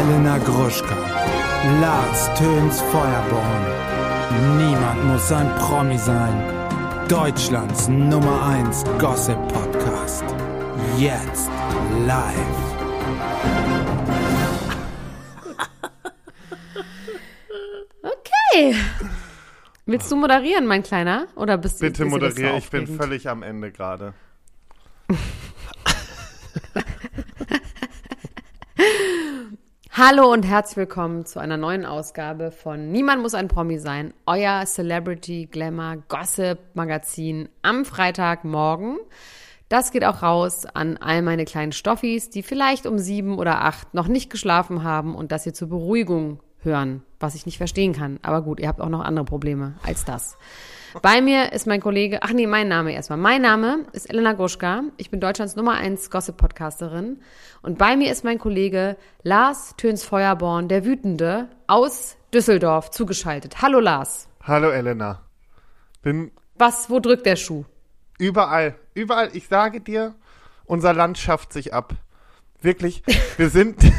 Elena Gruschka, Lars Töns Feuerborn. Niemand muss ein Promi sein. Deutschlands Nummer 1 Gossip Podcast. Jetzt live. Okay. Willst du moderieren, mein Kleiner? Oder bist du Bitte moderiere, ich bin völlig am Ende gerade. Hallo und herzlich willkommen zu einer neuen Ausgabe von Niemand muss ein Promi sein, euer Celebrity Glamour Gossip Magazin am Freitagmorgen. Das geht auch raus an all meine kleinen Stoffis, die vielleicht um sieben oder acht noch nicht geschlafen haben und das hier zur Beruhigung hören, was ich nicht verstehen kann. Aber gut, ihr habt auch noch andere Probleme als das. Bei mir ist mein Kollege, ach nee, mein Name erstmal. Mein Name ist Elena Gruschka. Ich bin Deutschlands Nummer 1 Gossip-Podcasterin. Und bei mir ist mein Kollege Lars Töns Feuerborn, der Wütende, aus Düsseldorf zugeschaltet. Hallo Lars. Hallo Elena. Bin Was, wo drückt der Schuh? überall, überall, ich sage dir, unser Land schafft sich ab. Wirklich, wir sind.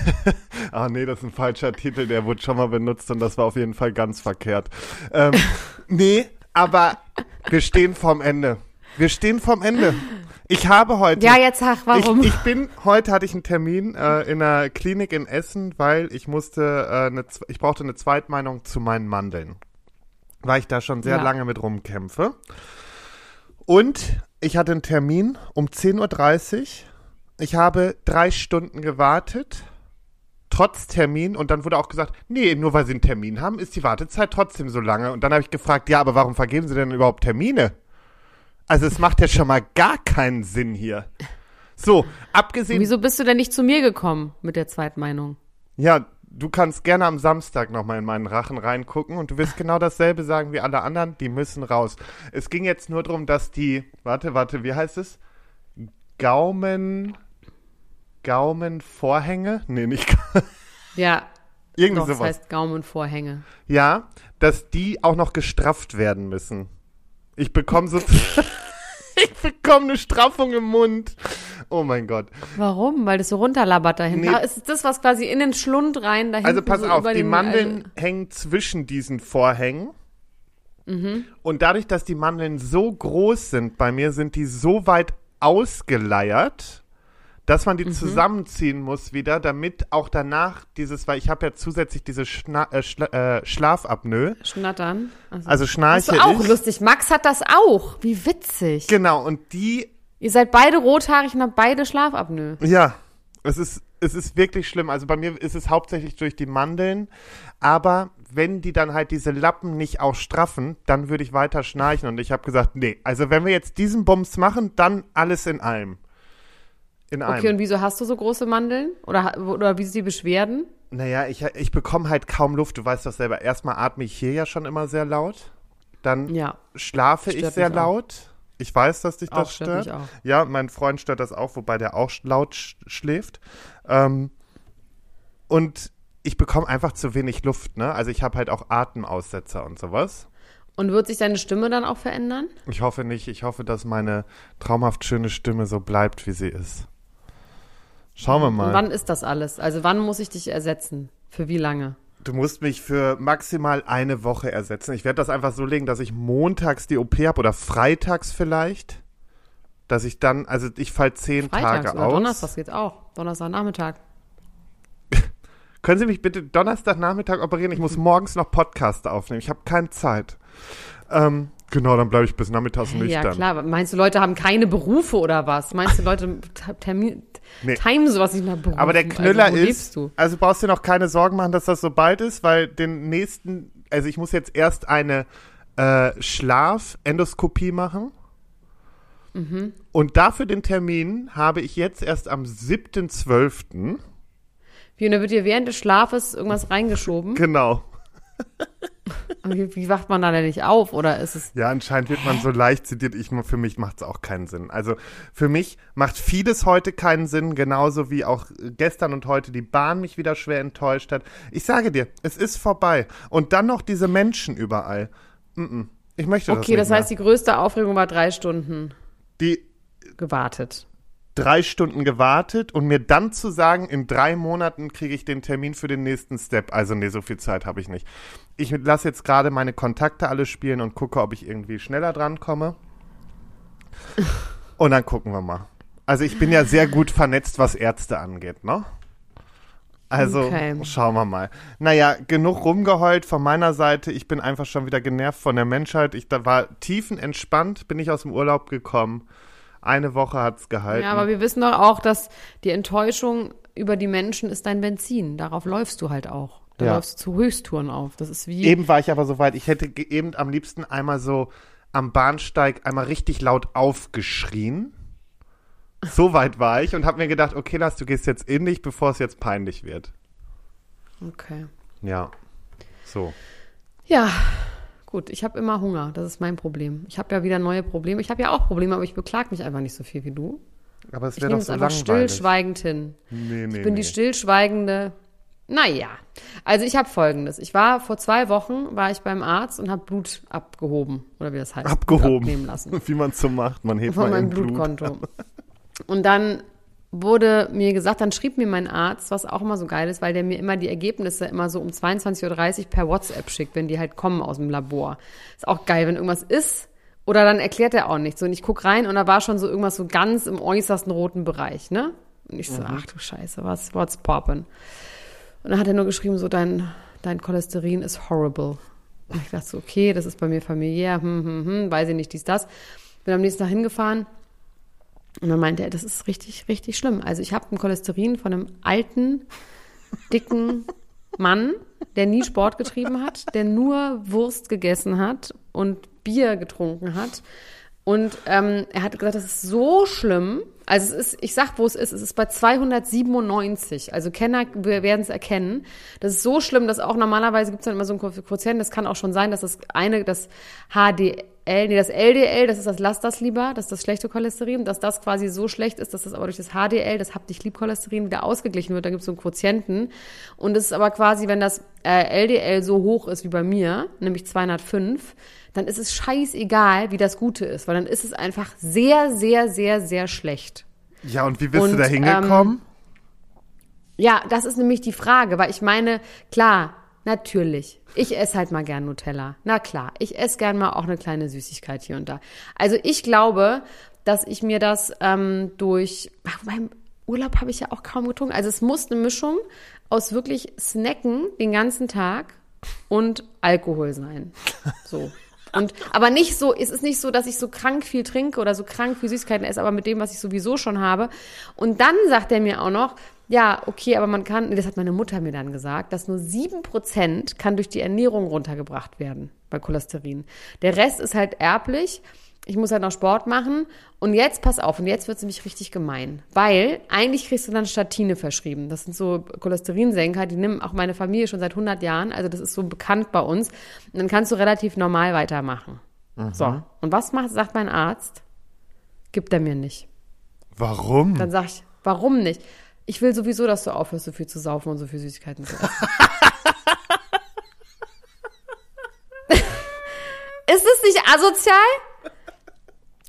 Ah nee, das ist ein falscher Titel, der wurde schon mal benutzt und das war auf jeden Fall ganz verkehrt. Ähm, nee, aber wir stehen vorm Ende. Wir stehen vorm Ende. Ich habe heute. Ja, jetzt sag, warum? Ich, ich bin, heute hatte ich einen Termin äh, in einer Klinik in Essen, weil ich musste, äh, eine, ich brauchte eine Zweitmeinung zu meinen Mandeln. Weil ich da schon sehr Ja. lange mit rumkämpfe. Und ich hatte einen Termin um 10.30 Uhr. Ich habe drei Stunden gewartet, trotz Termin. Und dann wurde auch gesagt, nee, nur weil Sie einen Termin haben, ist die Wartezeit trotzdem so lange. Und dann habe ich gefragt, ja, aber warum vergeben Sie denn überhaupt Termine? Also es macht ja schon mal gar keinen Sinn hier. So, abgesehen Wieso bist du denn nicht zu mir gekommen mit der Zweitmeinung? Ja, du kannst gerne am Samstag nochmal in meinen Rachen reingucken und du wirst genau dasselbe sagen wie alle anderen, die müssen raus. Es ging jetzt nur darum, dass die, warte, warte, wie heißt es? Gaumen, Gaumenvorhänge? Nee, nicht, Ja, irgendwie doch, das sowas. heißt Gaumenvorhänge. ja, dass die auch noch gestrafft werden müssen. Ich bekomme so, ich bekomme eine Straffung im Mund. Oh mein Gott. Warum? Weil das so runterlabbert da hinten. Nee. Ist das was quasi in den Schlund rein da hinten? Also pass so auf, die Mandeln also- hängen zwischen diesen Vorhängen. Mhm. Und dadurch, dass die Mandeln so groß sind bei mir, sind die so weit ausgeleiert, dass man die Mhm. zusammenziehen muss wieder, damit auch danach dieses, weil ich habe ja zusätzlich diese Schna äh, Schla äh, Schlafapnoe, Schnattern. Also, also das schnarche ist auch ich. lustig. Max hat das auch. Wie witzig. Genau, und die Ihr seid beide rothaarig und habt beide Schlafapnoe. Ja, es ist, es ist wirklich schlimm. Also bei mir ist es hauptsächlich durch die Mandeln. Aber wenn die dann halt diese Lappen nicht auch straffen, dann würde ich weiter schnarchen. Und ich habe gesagt, nee, also wenn wir jetzt diesen Bums machen, dann alles in allem. In Okay, einem. und wieso hast du so große Mandeln? Oder, oder wie sind die Beschwerden? Naja, ich, ich bekomme halt kaum Luft. Du weißt das selber. Erstmal atme ich hier ja schon immer sehr laut. Dann Ja. schlafe ich Stört sehr mich auch. laut. Ich weiß, dass dich Auch das stört stört. auch. Ja, mein Freund stört das auch, wobei der auch laut sch schläft. Ähm, und ich bekomme einfach zu wenig Luft, ne? Also ich habe halt auch Atemaussetzer und sowas. Und wird sich deine Stimme dann auch verändern? Ich hoffe nicht. Ich hoffe, dass meine traumhaft schöne Stimme so bleibt, wie sie ist. Schauen wir Und mal. wann ist das alles? Also wann muss ich dich ersetzen? Für wie lange? Du musst mich für maximal eine Woche ersetzen. Ich werde das einfach so legen, dass ich montags die OP habe oder freitags vielleicht. Dass ich dann, also ich fall zehn Freitags Tage oder aus. Donnerstags geht's auch. Donnerstagnachmittag. Können Sie mich bitte Donnerstagnachmittag operieren? Ich muss morgens noch Podcast aufnehmen. Ich habe keine Zeit. Ähm, genau, dann bleibe ich bis nachmittags nüchtern. Ja, klar. aber Meinst du, Leute haben keine Berufe oder was? Meinst du, Leute Termin, Nee. timen sowas nicht nach Berufen? Aber der Knüller also, ist, du? also brauchst dir noch keine Sorgen machen, dass das so bald ist, weil den nächsten, also ich muss jetzt erst eine äh, Schlafendoskopie machen. Mhm. Und dafür den Termin habe ich jetzt erst am 7.12. Wie, und da wird dir während des Schlafes irgendwas reingeschoben? Genau. Wie, wie wacht man da denn nicht auf? Oder ist es. Ja, anscheinend wird man so leicht zitiert. Ich, für mich macht es auch keinen Sinn. Also für mich macht vieles heute keinen Sinn, genauso wie auch gestern und heute die Bahn mich wieder schwer enttäuscht hat. Ich sage dir, es ist vorbei. Und dann noch diese Menschen überall. Ich möchte das Okay, nicht das heißt, die größte Aufregung war drei Stunden mehr. die gewartet. Drei Stunden gewartet und mir dann zu sagen, in drei Monaten kriege ich den Termin für den nächsten Step. Also nee, so viel Zeit habe ich nicht. Ich lasse jetzt gerade meine Kontakte alle spielen und gucke, ob ich irgendwie schneller dran komme. Und dann gucken wir mal. Also ich bin ja sehr gut vernetzt, was Ärzte angeht, ne? Also Okay. schauen wir mal. Naja, genug rumgeheult von meiner Seite. Ich bin einfach schon wieder genervt von der Menschheit. Ich da war tiefenentspannt, bin ich aus dem Urlaub gekommen. Eine Woche hat's gehalten. Ja, aber wir wissen doch auch, dass die Enttäuschung über die Menschen ist dein Benzin. Darauf läufst du halt auch. Da Ja. läufst du zu Höchsttouren auf. Das ist wie. Eben war ich aber so weit, ich hätte eben am liebsten einmal so am Bahnsteig einmal richtig laut aufgeschrien. So weit war ich und habe mir gedacht, okay, Lars, du gehst jetzt in dich, bevor es jetzt peinlich wird. Okay. Ja. So. Ja, gut. Ich habe immer Hunger. Das ist mein Problem. Ich habe ja wieder neue Probleme. Ich habe ja auch Probleme, aber ich beklag mich einfach nicht so viel wie du. Aber es Ich wäre doch es so einfach langweilig. stillschweigend hin. Nee, nee, Ich bin nee. die stillschweigende. Naja, also ich habe Folgendes. Ich war vor zwei Wochen war ich beim Arzt und habe Blut abgehoben oder wie das heißt. Abgehoben. abnehmen lassen Wie man so macht. Man hebt von meinem im Blut. Blutkonto. Und dann wurde mir gesagt, dann schrieb mir mein Arzt, was auch immer so geil ist, weil der mir immer die Ergebnisse immer so um 22.30 Uhr per WhatsApp schickt, wenn die halt kommen aus dem Labor. Ist auch geil, wenn irgendwas ist. Oder dann erklärt er auch nichts. So, und ich guck rein und da war schon so irgendwas so ganz im äußersten roten Bereich, ne? Und ich so, ach du Scheiße, was, what's poppin'? Und dann hat er nur geschrieben, so, dein, dein Cholesterin ist horrible. Und ich dachte so, okay, das ist bei mir familiär, hm, hm, hm, weiß ich nicht, dies, das. Bin am nächsten Tag hingefahren und dann meinte er, das ist richtig, richtig schlimm. Also ich habe ein Cholesterin von einem alten, dicken Mann, der nie Sport getrieben hat, der nur Wurst gegessen hat und Bier getrunken hat. Und ähm, er hat gesagt, das ist so schlimm. Also es ist, ich sag, wo es ist, es ist bei 297. Also Kenner werden es erkennen. Das ist so schlimm, dass auch normalerweise gibt es dann immer so einen Quotient. Das kann auch schon sein, dass das eine, das HDL, nee, das LDL, das ist das Lass das lieber, das ist das schlechte Cholesterin, dass das quasi so schlecht ist, dass das aber durch das HDL, das Hab dich lieb Cholesterin, wieder ausgeglichen wird. Da gibt es so einen Quotienten. Und es ist aber quasi, wenn das äh, LDL so hoch ist wie bei mir, nämlich 205, dann ist es scheißegal, wie das Gute ist, weil dann ist es einfach sehr, sehr, sehr, sehr schlecht. Ja, und wie bist Und, du da hingekommen? Ja, das ist nämlich die Frage, weil ich meine, klar, natürlich, ich esse halt mal gern Nutella. Na klar, ich esse gern mal auch eine kleine Süßigkeit hier und da. Also ich glaube, dass ich mir das ähm, durch, ach, Urlaub habe ich ja auch kaum getrunken. Also es muss eine Mischung aus wirklich Snacken den ganzen Tag und Alkohol sein. So. Und, aber nicht so, es ist nicht so, dass ich so krank viel trinke oder so krank viel Süßigkeiten esse, aber mit dem, was ich sowieso schon habe. Und dann sagt er mir auch noch, ja, okay, aber man kann, das hat meine Mutter mir dann gesagt, dass nur sieben Prozent kann durch die Ernährung runtergebracht werden bei Cholesterin. Der Rest ist halt erblich. Ich muss halt noch Sport machen. Und jetzt, pass auf, und jetzt wird es nämlich richtig gemein. Weil eigentlich kriegst du dann Statine verschrieben. Das sind so Cholesterinsenker, die nimmt auch meine Familie schon seit 100 Jahren. Also das ist so bekannt bei uns. Und dann kannst du relativ normal weitermachen. So. Und was macht, sagt mein Arzt? Gibt er mir nicht. Warum? Dann sag ich, warum nicht? Ich will sowieso, dass du aufhörst, so viel zu saufen und so viel Süßigkeiten zu essen. ist es nicht asozial?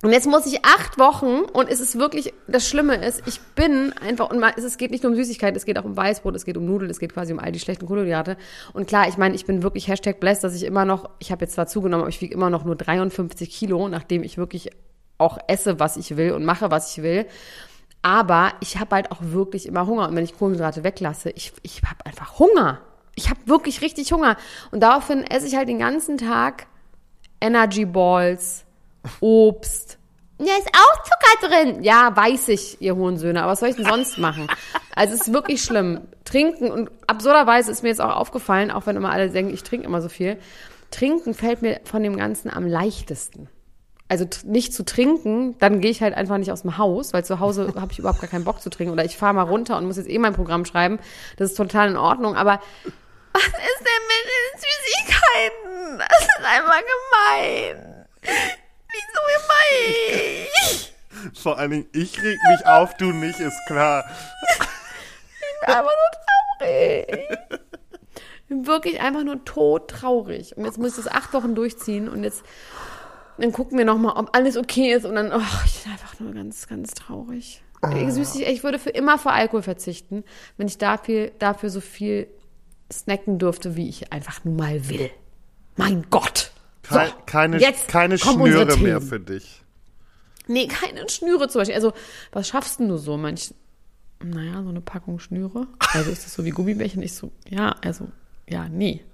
Und jetzt muss ich acht Wochen und es ist wirklich, das Schlimme ist, ich bin einfach, und es geht nicht nur um Süßigkeiten, es geht auch um Weißbrot, es geht um Nudeln, es geht quasi um all die schlechten Kohlenhydrate. Und klar, ich meine, ich bin wirklich Hashtag blessed, dass ich immer noch, ich habe jetzt zwar zugenommen, aber ich wiege immer noch nur 53 Kilo, nachdem ich wirklich auch esse, was ich will und mache, was ich will. Aber ich habe halt auch wirklich immer Hunger. Und wenn ich Kohlenhydrate weglasse, ich, ich habe einfach Hunger. Ich habe wirklich richtig Hunger. Und daraufhin esse ich halt den ganzen Tag Energy Balls, Obst. Ja, ist auch Zucker drin. Ja, weiß ich, ihr Hohensöhne. Aber was soll ich denn sonst machen? Also es ist wirklich schlimm. Trinken und absurderweise ist mir jetzt auch aufgefallen, auch wenn immer alle denken, ich trinke immer so viel. Trinken fällt mir von dem Ganzen am leichtesten. Also nicht zu trinken, dann gehe ich halt einfach nicht aus dem Haus, weil zu Hause habe ich überhaupt gar keinen Bock zu trinken. Oder ich fahre mal runter und muss jetzt eh mein Programm schreiben. Das ist total in Ordnung. Aber was ist denn mit den Süßigkeiten? Das ist einfach gemein. Wieso gemein? Vor allen Dingen, ich reg mich auf, du nicht, ist klar. einfach nur traurig. Ich bin wirklich einfach nur todtraurig. Und jetzt muss ich das acht Wochen durchziehen und jetzt dann gucken wir nochmal, ob alles okay ist und dann, oh, ich bin einfach nur ganz, ganz traurig. Ich, süßig, ich würde für immer vor Alkohol verzichten, wenn ich dafür, dafür so viel snacken dürfte, wie ich einfach nun mal will. Mein Gott. So, Kei- keine jetzt keine Schnüre mehr für dich. Nee, keine Schnüre zum Beispiel. Also, was schaffst denn du so? Manch, naja, so eine Packung Schnüre. Also ist das so wie Gummibärchen? Ich so, ja, also, ja, nee.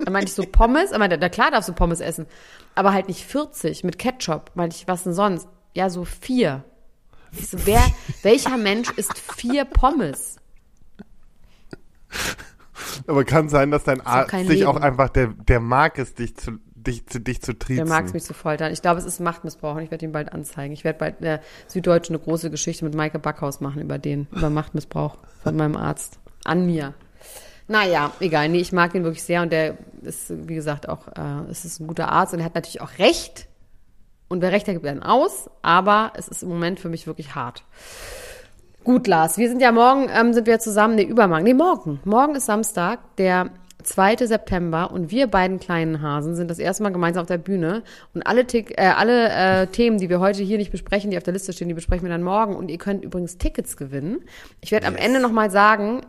Dann meinte ich so Pommes, aber na klar darfst du Pommes essen. Aber halt nicht 40 mit Ketchup. Meinte ich, was denn sonst? Ja, so vier. Ich so, wer, welcher Mensch isst vier Pommes? Aber kann sein, dass dein Arzt dich auch Leben. einfach, der, der mag es, dich zu, dich zu, dich zu triezen. Der mag es mich zu foltern. Ich glaube, es ist Machtmissbrauch und ich werde ihn bald anzeigen. Ich werde bald der Süddeutsche eine große Geschichte mit Maike Backhaus machen über den, über Machtmissbrauch von meinem Arzt. An mir. Naja, egal. Nee, ich mag ihn wirklich sehr und der ist, wie gesagt, auch, äh, es ist ein guter Arzt und er hat natürlich auch recht. Und wer recht hat, gibt dann aus. Aber es ist im Moment für mich wirklich hart. Gut, Lars, wir sind ja morgen, ähm, sind wir zusammen, nee, übermorgen, nee, morgen. Morgen ist Samstag, der 2. September und wir beiden kleinen Hasen sind das erste Mal gemeinsam auf der Bühne und alle, Tick, äh, alle äh, Themen, die wir heute hier nicht besprechen, die auf der Liste stehen, die besprechen wir dann morgen und ihr könnt übrigens Tickets gewinnen. Ich werde am Ende nochmal sagen,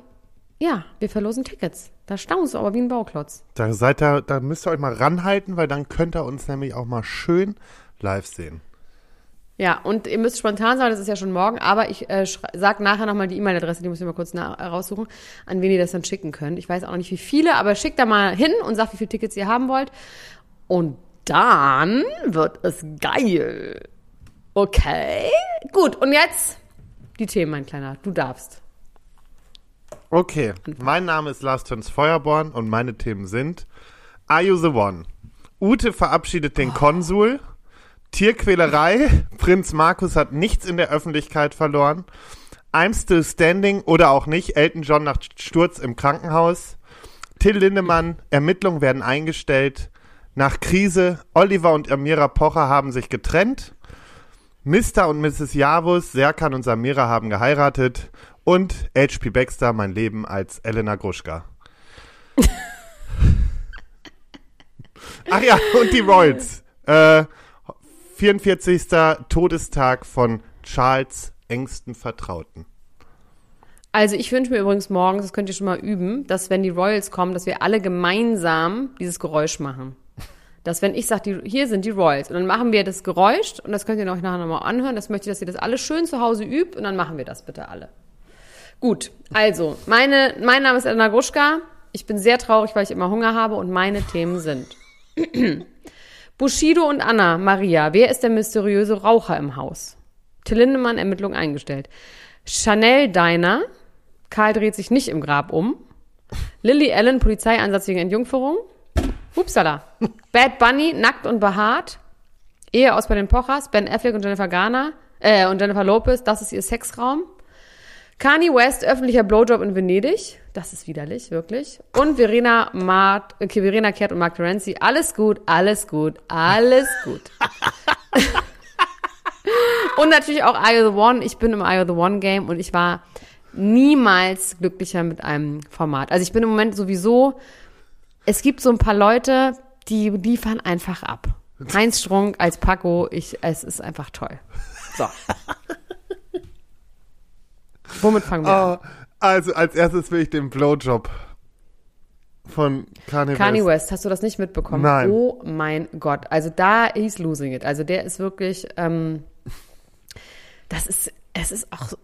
ja, wir verlosen Tickets. Da staunst du aber wie ein Bauklotz. Da seid ihr, da müsst ihr euch mal ranhalten, weil dann könnt ihr uns nämlich auch mal schön live sehen. Ja, und ihr müsst spontan sein, das ist ja schon morgen, aber ich äh, sag nachher nochmal die E-Mail-Adresse, die muss ich mal kurz na- raussuchen, an wen ihr das dann schicken könnt. Ich weiß auch noch nicht, wie viele, aber schickt da mal hin und sagt, wie viele Tickets ihr haben wollt. Und dann wird es geil. Okay, gut. Und jetzt die Themen, mein Kleiner. Du darfst. Okay, mein Name ist Lars Töns Feuerborn und meine Themen sind Are You the One? Ute verabschiedet den Konsul. Tierquälerei. Prinz Markus hat nichts in der Öffentlichkeit verloren. I'm still standing oder auch nicht. Elton John nach Sturz im Krankenhaus. Till Lindemann. Ermittlungen werden eingestellt. Nach Krise. Oliver und Amira Pocher haben sich getrennt. Mr. und Mrs. Javus, Serkan und Samira haben geheiratet und H.P. Baxter, mein Leben als Elena Gruschka. Ach ja, und die Royals. Äh, 44. Todestag von Charles engsten Vertrauten. Also ich wünsche mir übrigens morgens, das könnt ihr schon mal üben, dass wenn die Royals kommen, dass wir alle gemeinsam dieses Geräusch machen. Dass wenn ich sage, hier sind die Royals und dann machen wir das Geräusch und das könnt ihr euch nachher nochmal anhören. Das möchte ich, dass ihr das alle schön zu Hause übt und dann machen wir das bitte alle. Gut, also meine, mein Name ist Elena Gruschka. Ich bin sehr traurig, weil ich immer Hunger habe und meine Themen sind Bushido und Anna Maria. Wer ist der mysteriöse Raucher im Haus? Till Lindemann, Ermittlung eingestellt. Chanel Diner. Karl dreht sich nicht im Grab um. Lily Allen, Polizeieinsatz wegen Entjungferung. Upsala. Bad Bunny, nackt und behaart. Ehe aus bei den Pochers. Ben Affleck und Jennifer Garner. Äh, und Jennifer Lopez, das ist ihr Sexraum. Kanye West, öffentlicher Blowjob in Venedig. Das ist widerlich, wirklich. Und Verena, Mart, okay, Verena Kehrt und Mark Terenzi. Alles gut, alles gut, alles gut. und natürlich auch Eye of the One. Ich bin im Eye of the One Game und ich war niemals glücklicher mit einem Format. Also ich bin im Moment sowieso, es gibt so ein paar Leute, die liefern einfach ab. Heinz Strunk als Paco, ich, es ist einfach toll. So. Womit fangen wir an? Oh, also als erstes will ich den Blowjob von Kanye, Kanye West. West, hast du das nicht mitbekommen? Nein. Oh mein Gott. Also da hieß Losing It. Also der ist wirklich, ähm, das ist, es ist auch, so-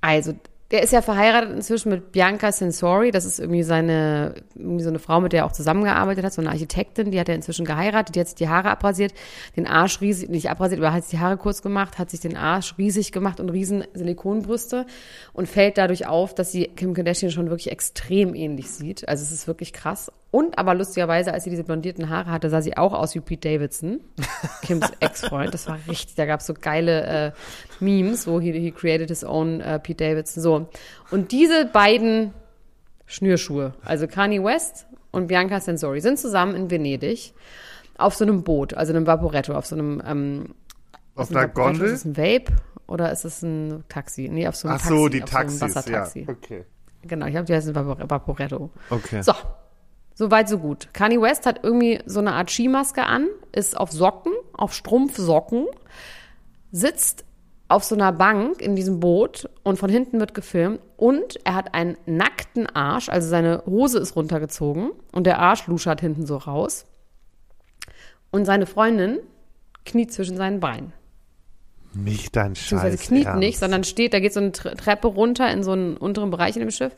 also der ist ja verheiratet inzwischen mit Bianca Sensori. Das ist irgendwie seine, irgendwie so eine Frau, mit der er auch zusammengearbeitet hat, so eine Architektin. Die hat er inzwischen geheiratet. Die hat sich die Haare abrasiert, den Arsch riesig, nicht abrasiert, aber hat sich die Haare kurz gemacht, hat sich den Arsch riesig gemacht und riesen Silikonbrüste und fällt dadurch auf, dass sie Kim Kardashian schon wirklich extrem ähnlich sieht. Also es ist wirklich krass. Und aber lustigerweise, als sie diese blondierten Haare hatte, sah sie auch aus wie Pete Davidson, Kims Ex-Freund. Das war richtig, da gab es so geile äh, Memes, wo he, he created his own äh, Pete Davidson. So. Und diese beiden Schnürschuhe, also Kanye West und Bianca Sensori, sind zusammen in Venedig auf so einem Boot, also einem Vaporetto, auf so einem ähm, Auf ein einer Gondel? Ist es ein Vape oder ist es ein Taxi? Nee, auf so einem Ach Taxi. so, die auf so Taxis, ja. Wassertaxi. Okay. Genau, ich glaube, die heißen Vapor- Vaporetto. Okay. So, so weit, so gut. Kanye West hat irgendwie so eine Art Skimaske an, ist auf Socken, auf Strumpfsocken, sitzt auf so einer Bank in diesem Boot und von hinten wird gefilmt und er hat einen nackten Arsch, also seine Hose ist runtergezogen und der Arsch luschert hinten so raus. Und seine Freundin kniet zwischen seinen Beinen. Nicht dein Scheiß. kniet Ernst. nicht, sondern steht, da geht so eine Tre- Treppe runter in so einen unteren Bereich in dem Schiff,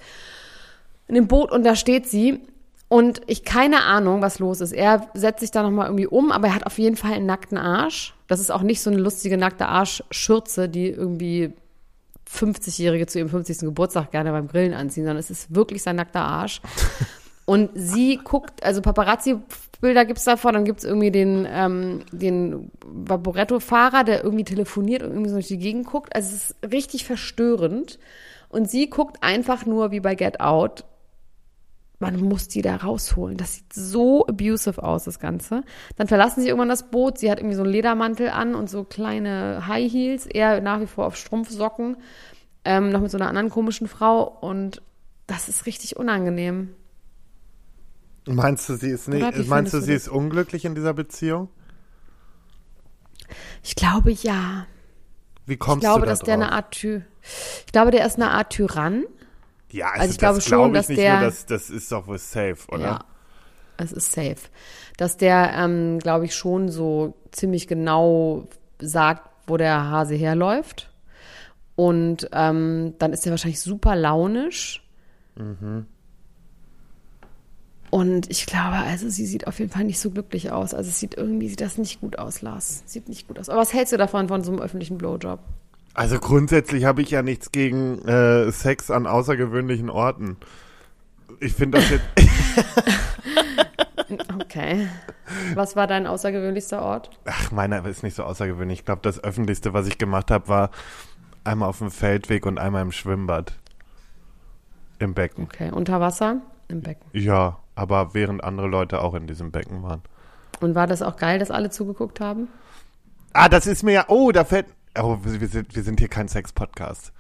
in dem Boot und da steht sie und ich keine Ahnung, was los ist. Er setzt sich da nochmal irgendwie um, aber er hat auf jeden Fall einen nackten Arsch. Das ist auch nicht so eine lustige nackte Arschschürze, die irgendwie 50-Jährige zu ihrem 50. Geburtstag gerne beim Grillen anziehen, sondern es ist wirklich sein nackter Arsch. Und sie guckt, also Paparazzi-Bilder gibt's davon, dann gibt's irgendwie den, ähm, den Vaporetto-Fahrer, der irgendwie telefoniert und irgendwie so durch die Gegend guckt. Also es ist richtig verstörend. Und sie guckt einfach nur wie bei Get Out. Man muss die da rausholen. Das sieht so abusive aus, das Ganze. Dann verlassen sie irgendwann das Boot. Sie hat irgendwie so einen Ledermantel an und so kleine High Heels, eher nach wie vor auf Strumpfsocken. Ähm, noch mit so einer anderen komischen Frau. Und das ist richtig unangenehm. Meinst du, sie ist nicht, Oder wie meinst du, du sie das? ist unglücklich in dieser Beziehung? Ich glaube ja. Wie Ich kommst glaube, du da dass der drauf? eine Art Ty Ich glaube, der ist eine Art Tyrann. Ja, also, also ich glaube schon, ich dass nicht der- nur, das, das ist doch wohl safe, oder? Ja. Es ist safe. Dass der, ähm, glaube ich, schon so ziemlich genau sagt, wo der Hase herläuft. Und ähm, dann ist er wahrscheinlich super launisch. Und ich glaube, also sie sieht auf jeden Fall nicht so glücklich aus. Also es sieht irgendwie, sieht das nicht gut aus, Lars. Sieht nicht gut aus. Aber was hältst du davon, von so einem öffentlichen Blowjob? Also grundsätzlich habe ich ja nichts gegen äh, Sex an außergewöhnlichen Orten. Ich finde das jetzt. Okay. Was war dein außergewöhnlichster Ort? Ach, meiner ist nicht so außergewöhnlich. Ich glaube, das öffentlichste, was ich gemacht habe, war einmal auf dem Feldweg und einmal im Schwimmbad. Im Becken. Okay. Unter Wasser? Im Becken. Ja, aber während andere Leute auch in diesem Becken waren. Und war das auch geil, dass alle zugeguckt haben? Ah, das ist mir ja. Oh, da fällt. Oh, wir sind, wir sind hier kein Sex-Podcast.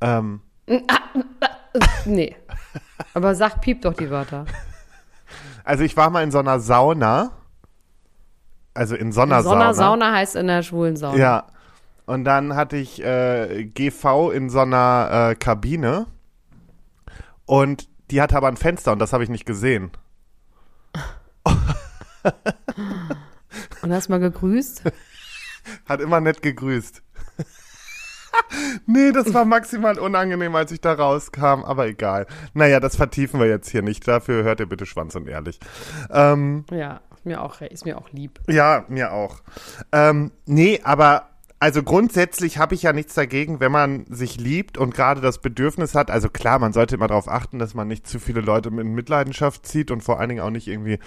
Ähm, Nee. Aber sag piep doch die Wörter. also ich war mal in so einer Sauna. Also in so einer Sauna, Sauna. Sauna heißt in der schwulen Sauna. Ja. Und dann hatte ich äh, GV in so einer äh, Kabine. Und die hatte aber ein Fenster und das habe ich nicht gesehen. Und hast mal gegrüßt? Hat immer nett gegrüßt. nee, das war maximal unangenehm, als ich da rauskam, aber egal. Naja, das vertiefen wir jetzt hier nicht. Dafür hört ihr bitte Schwanz und ehrlich. Ähm, Ja, ist mir auch, ist mir auch lieb. ja, mir auch. Ähm, nee, aber also grundsätzlich habe ich ja nichts dagegen, wenn man sich liebt und gerade das Bedürfnis hat. Also klar, man sollte immer darauf achten, dass man nicht zu viele Leute in Mitleidenschaft zieht und vor allen Dingen auch nicht irgendwie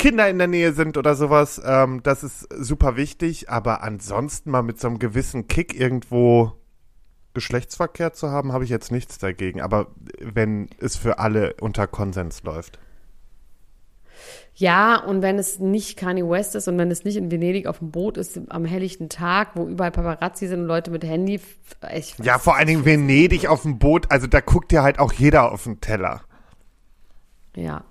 Kinder in der Nähe sind oder sowas. Ähm, das ist super wichtig. Aber ansonsten mal mit so einem gewissen Kick irgendwo Geschlechtsverkehr zu haben, habe ich jetzt nichts dagegen. Aber wenn es für alle unter Konsens läuft. Ja, und wenn es nicht Kanye West ist und wenn es nicht in Venedig auf dem Boot ist, am helllichten Tag, wo überall Paparazzi sind und Leute mit Handy, ich Ja, vor allen Dingen Venedig auf dem Boot, also da guckt ja halt auch jeder auf den Teller. Ja.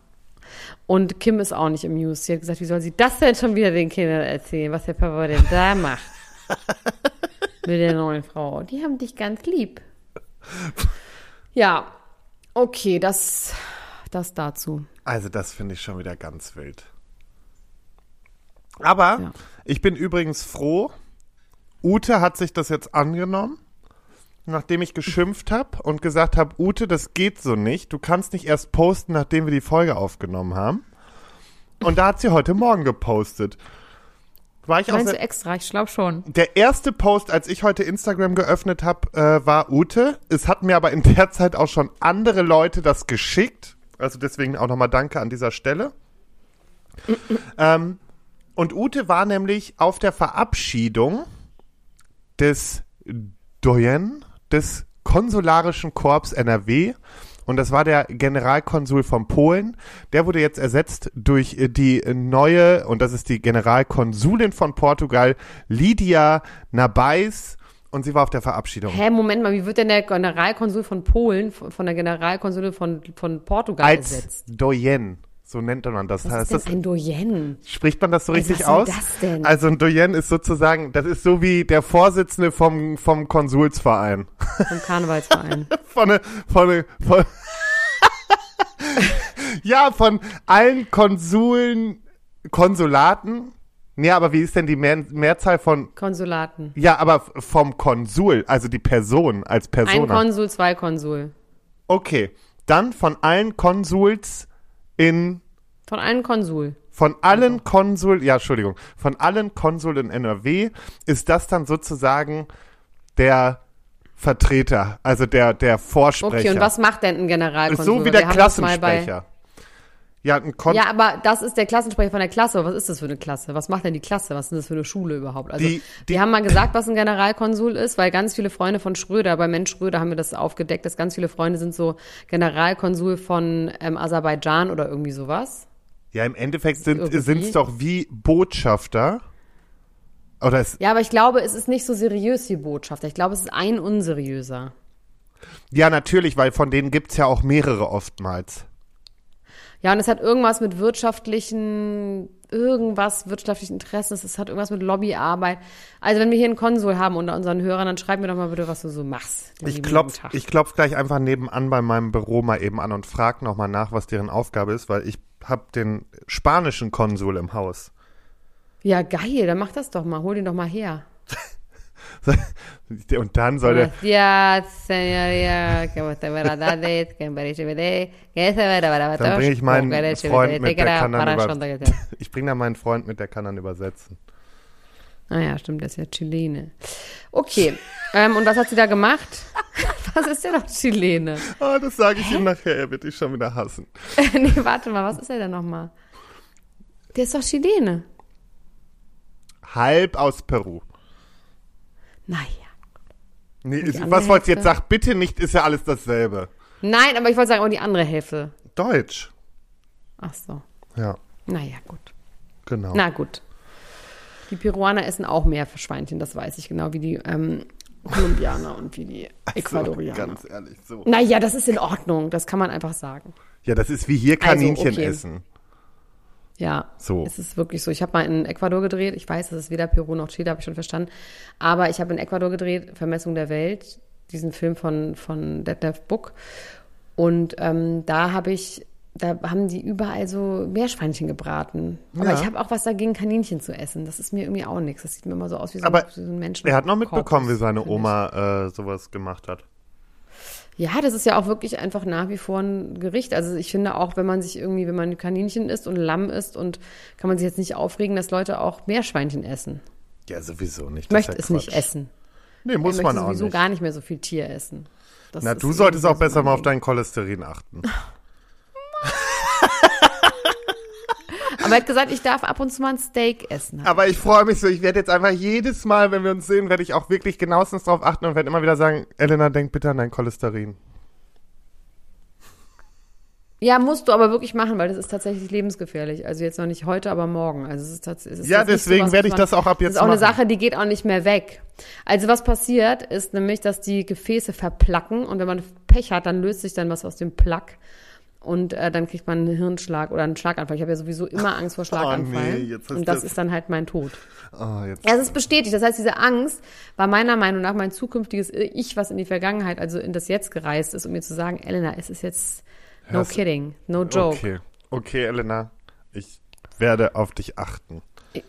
Und Kim ist auch nicht amused. Sie hat gesagt, wie soll sie das denn schon wieder den Kindern erzählen, was der Papa denn da macht? Mit der neuen Frau. Die haben dich ganz lieb. Ja. Okay, das, das dazu. Also das finde ich schon wieder ganz wild. Aber Ja. ich bin übrigens froh, Ute hat sich das jetzt angenommen, nachdem ich geschimpft habe und gesagt habe, Ute, das geht so nicht. Du kannst nicht erst posten, nachdem wir die Folge aufgenommen haben. Und da hat sie heute Morgen gepostet. War ich auch Meinst du extra? Ich glaube schon. Der erste Post, als ich heute Instagram geöffnet habe, äh, war Ute. Es hat mir aber in der Zeit auch schon andere Leute das geschickt. Also deswegen auch nochmal Danke an dieser Stelle. ähm, und Ute war nämlich auf der Verabschiedung des Doyen des Konsularischen Korps NRW. Und das war der Generalkonsul von Polen. Der wurde jetzt ersetzt durch äh, die neue, und das ist die Generalkonsulin von Portugal, Lydia Nabais. Und sie war auf der Verabschiedung. Hä, Moment mal, wie wird denn der Generalkonsul von Polen von von der Generalkonsulin von, von Portugal Als ersetzt? Doyen. So nennt man das. Was heißt ist das denn ein Doyen? Spricht man das so richtig was soll aus? das denn? Also ein Doyen ist sozusagen, das ist so wie der Vorsitzende vom, vom Konsulsverein. Vom Karnevalsverein. Von, ne- von, ne- von Ja, von allen Konsuln, Konsulaten. Nee, aber wie ist denn die Mehr, Mehrzahl von, Konsulaten. ja, aber vom Konsul, also die Person als Ein Persona. Konsul, zwei Konsul. okay, dann von allen Konsuls in Von allen Konsul. Von allen Konsul, ja, Entschuldigung, von allen Konsul in NRW ist das dann sozusagen der Vertreter, also der, der Vorsprecher. Okay, und was macht denn ein Generalkonsul? so wie der Klassensprecher. Ja, ein Kon Ja, aber das ist der Klassensprecher von der Klasse. Was ist das für eine Klasse? Was macht denn die Klasse? Was ist das für eine Schule überhaupt? Also, Die- die- wir haben mal gesagt, was ein Generalkonsul ist, weil ganz viele Freunde von Schröder, bei Mensch Schröder haben wir das aufgedeckt, dass ganz viele Freunde sind so Generalkonsul von ähm, Aserbaidschan oder irgendwie sowas. ja, im Endeffekt sind sind's doch wie Botschafter. Oder es, Ja, aber ich glaube, es ist nicht so seriös wie Botschafter. Ich glaube, es ist ein unseriöser. ja, natürlich, weil von denen gibt's ja auch mehrere oftmals. Ja, und es hat irgendwas mit wirtschaftlichen, irgendwas wirtschaftlichen Interessen, es hat irgendwas mit Lobbyarbeit. Also wenn wir hier einen Konsul haben unter unseren Hörern, dann schreib mir doch mal bitte, was du so machst. Ich klopf, ich klopf gleich einfach nebenan bei meinem Büro mal eben an und frag noch mal nach, was deren Aufgabe ist, weil ich hab den spanischen Konsul im Haus. Ja, geil, dann mach das doch mal, hol den doch mal her. Und dann soll der, Ja, señoría, que usted verdades, que me que Dann bringe ich meinen Freund mit, der kann dann über, ich bringe dann meinen Freund mit, der kann dann übersetzen. Ah ja, stimmt, das ist ja Chilene. Okay, ähm, und was hat sie da gemacht? was ist denn noch Chilene? Oh, das sage ich ihm nachher, er wird dich schon wieder hassen. nee, warte mal, was ist er denn nochmal? Der ist doch Chilene. Halb aus Peru. Naja. Nee, ist, was wolltest du jetzt sagen? Bitte nicht, ist ja alles dasselbe. Nein, aber ich wollte sagen, auch die andere Hälfte. Deutsch. Ach so. Ja, Naja, gut. genau. Na gut. Die Peruaner essen auch mehr Schweinchen, das weiß ich genau, wie die ähm, Kolumbianer und wie die Ecuadorianer. So, ganz ehrlich, so. naja, das ist in Ordnung, das kann man einfach sagen. Ja, das ist wie hier Also, Kaninchen okay. essen. Ja, So. es ist wirklich so. Ich habe mal in Ecuador gedreht. Ich weiß, das ist weder Peru noch Chile, habe ich schon verstanden. Aber ich habe in Ecuador gedreht, Vermessung der Welt, diesen Film von, von Detlef Book. Und ähm, da habe ich, da haben die überall so Meerschweinchen gebraten. Aber Ja. ich habe auch was dagegen, Kaninchen zu essen. Das ist mir irgendwie auch nichts. Das sieht mir immer so aus wie so, Aber ein, wie so ein Menschen. Er hat noch mitbekommen, wie Korpus, seine finde ich. Oma äh, sowas gemacht hat. Ja, das ist ja auch wirklich einfach nach wie vor ein Gericht. Also ich finde auch, wenn man sich irgendwie, wenn man Kaninchen isst und Lamm isst und kann man sich jetzt nicht aufregen, dass Leute auch Meerschweinchen essen. Ja, sowieso nicht. Möchte ja es nicht Quatsch. essen. Nee, muss man auch sowieso nicht. gar nicht mehr so viel Tier essen. Das Na, du solltest auch besser mal auf dein Cholesterin achten. Aber er hat gesagt, ich darf ab und zu mal ein Steak essen. Aber ich freue mich so, ich werde jetzt einfach jedes Mal, wenn wir uns sehen, werde ich auch wirklich genauestens drauf achten und werde immer wieder sagen, Elena, denk bitte an dein Cholesterin. Ja, musst du aber wirklich machen, weil das ist tatsächlich lebensgefährlich. Also jetzt noch nicht heute, aber morgen. Also es ist tatsächlich. Ja, deswegen werde ich das auch ab Das jetzt ist auch eine machen. Sache, die geht auch nicht mehr weg. Also was passiert, ist nämlich, dass die Gefäße verplacken und wenn man Pech hat, dann löst sich dann was aus dem Plack und äh, dann kriegt man einen Hirnschlag oder einen Schlaganfall. Ich habe ja sowieso immer Angst vor Schlaganfall Oh nee, und das, das- ist dann halt mein Tod. Oh, jetzt. Es ist bestätigt. Das heißt, diese Angst war meiner Meinung nach mein zukünftiges Ich, was in die Vergangenheit, also in das Jetzt gereist ist, um mir zu sagen, Elena, es ist jetzt no Hörst- kidding, no joke. Okay, okay, Elena, ich werde auf dich achten.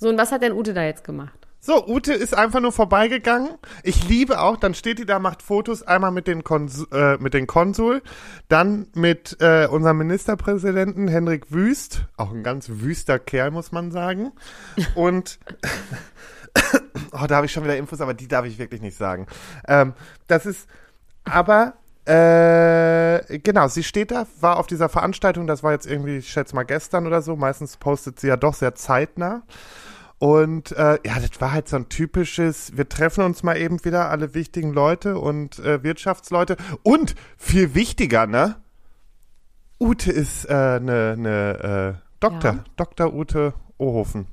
So, und was hat denn Ute da jetzt gemacht? So, Ute ist einfach nur vorbeigegangen. Ich liebe auch, dann steht die da, macht Fotos, einmal mit den, Konsul, äh, mit den Konsul, dann mit äh, unserem Ministerpräsidenten Henrik Wüst, auch ein ganz wüster Kerl, muss man sagen. Und oh, da habe ich schon wieder Infos, aber die darf ich wirklich nicht sagen. Ähm, das ist, aber äh, genau, sie steht da, war auf dieser Veranstaltung, das war jetzt irgendwie, ich schätze mal gestern oder so, meistens postet sie ja doch sehr zeitnah. Und äh, ja, das war halt so ein typisches, wir treffen uns mal eben wieder, alle wichtigen Leute und äh, Wirtschaftsleute. Und viel wichtiger, ne? Ute ist äh, ne, ne äh, Doktor, Ja. Dr. Ute Ohofen.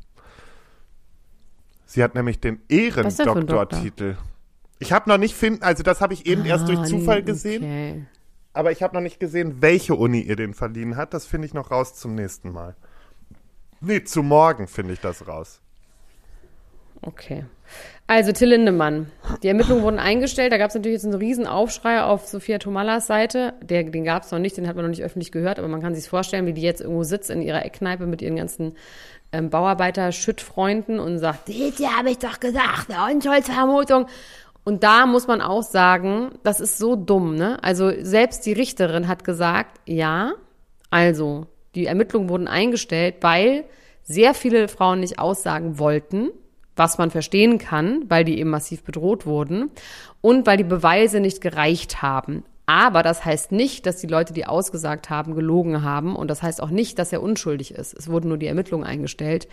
Sie hat nämlich den? Ehrendoktortitel. Ich habe noch nicht finden, also das habe ich eben erst durch Ah, Zufall nee, gesehen. Okay. aber ich habe noch nicht gesehen, welche Uni ihr den verliehen hat. Das finde ich noch raus zum nächsten Mal. Nee, zu morgen finde ich das raus. Okay. Also Till Lindemann. Die Ermittlungen wurden eingestellt. Da gab es natürlich jetzt einen riesen Aufschrei auf Sophia Tomalas Seite. Der, den gab es noch nicht, den hat man noch nicht öffentlich gehört, aber man kann sich vorstellen, wie die jetzt irgendwo sitzt in ihrer Eckkneipe mit ihren ganzen ähm, Bauarbeiter-Schüttfreunden und sagt, seht ihr, habe ich doch gesagt, eine Unschuldsvermutung. Und da muss man auch sagen, das ist so dumm, ne? Also selbst die Richterin hat gesagt, ja, also die Ermittlungen wurden eingestellt, weil sehr viele Frauen nicht aussagen wollten, was man verstehen kann, weil die eben massiv bedroht wurden und weil die Beweise nicht gereicht haben. Aber das heißt nicht, dass die Leute, die ausgesagt haben, gelogen haben. Und das heißt auch nicht, dass er unschuldig ist. Es wurden nur die Ermittlungen eingestellt,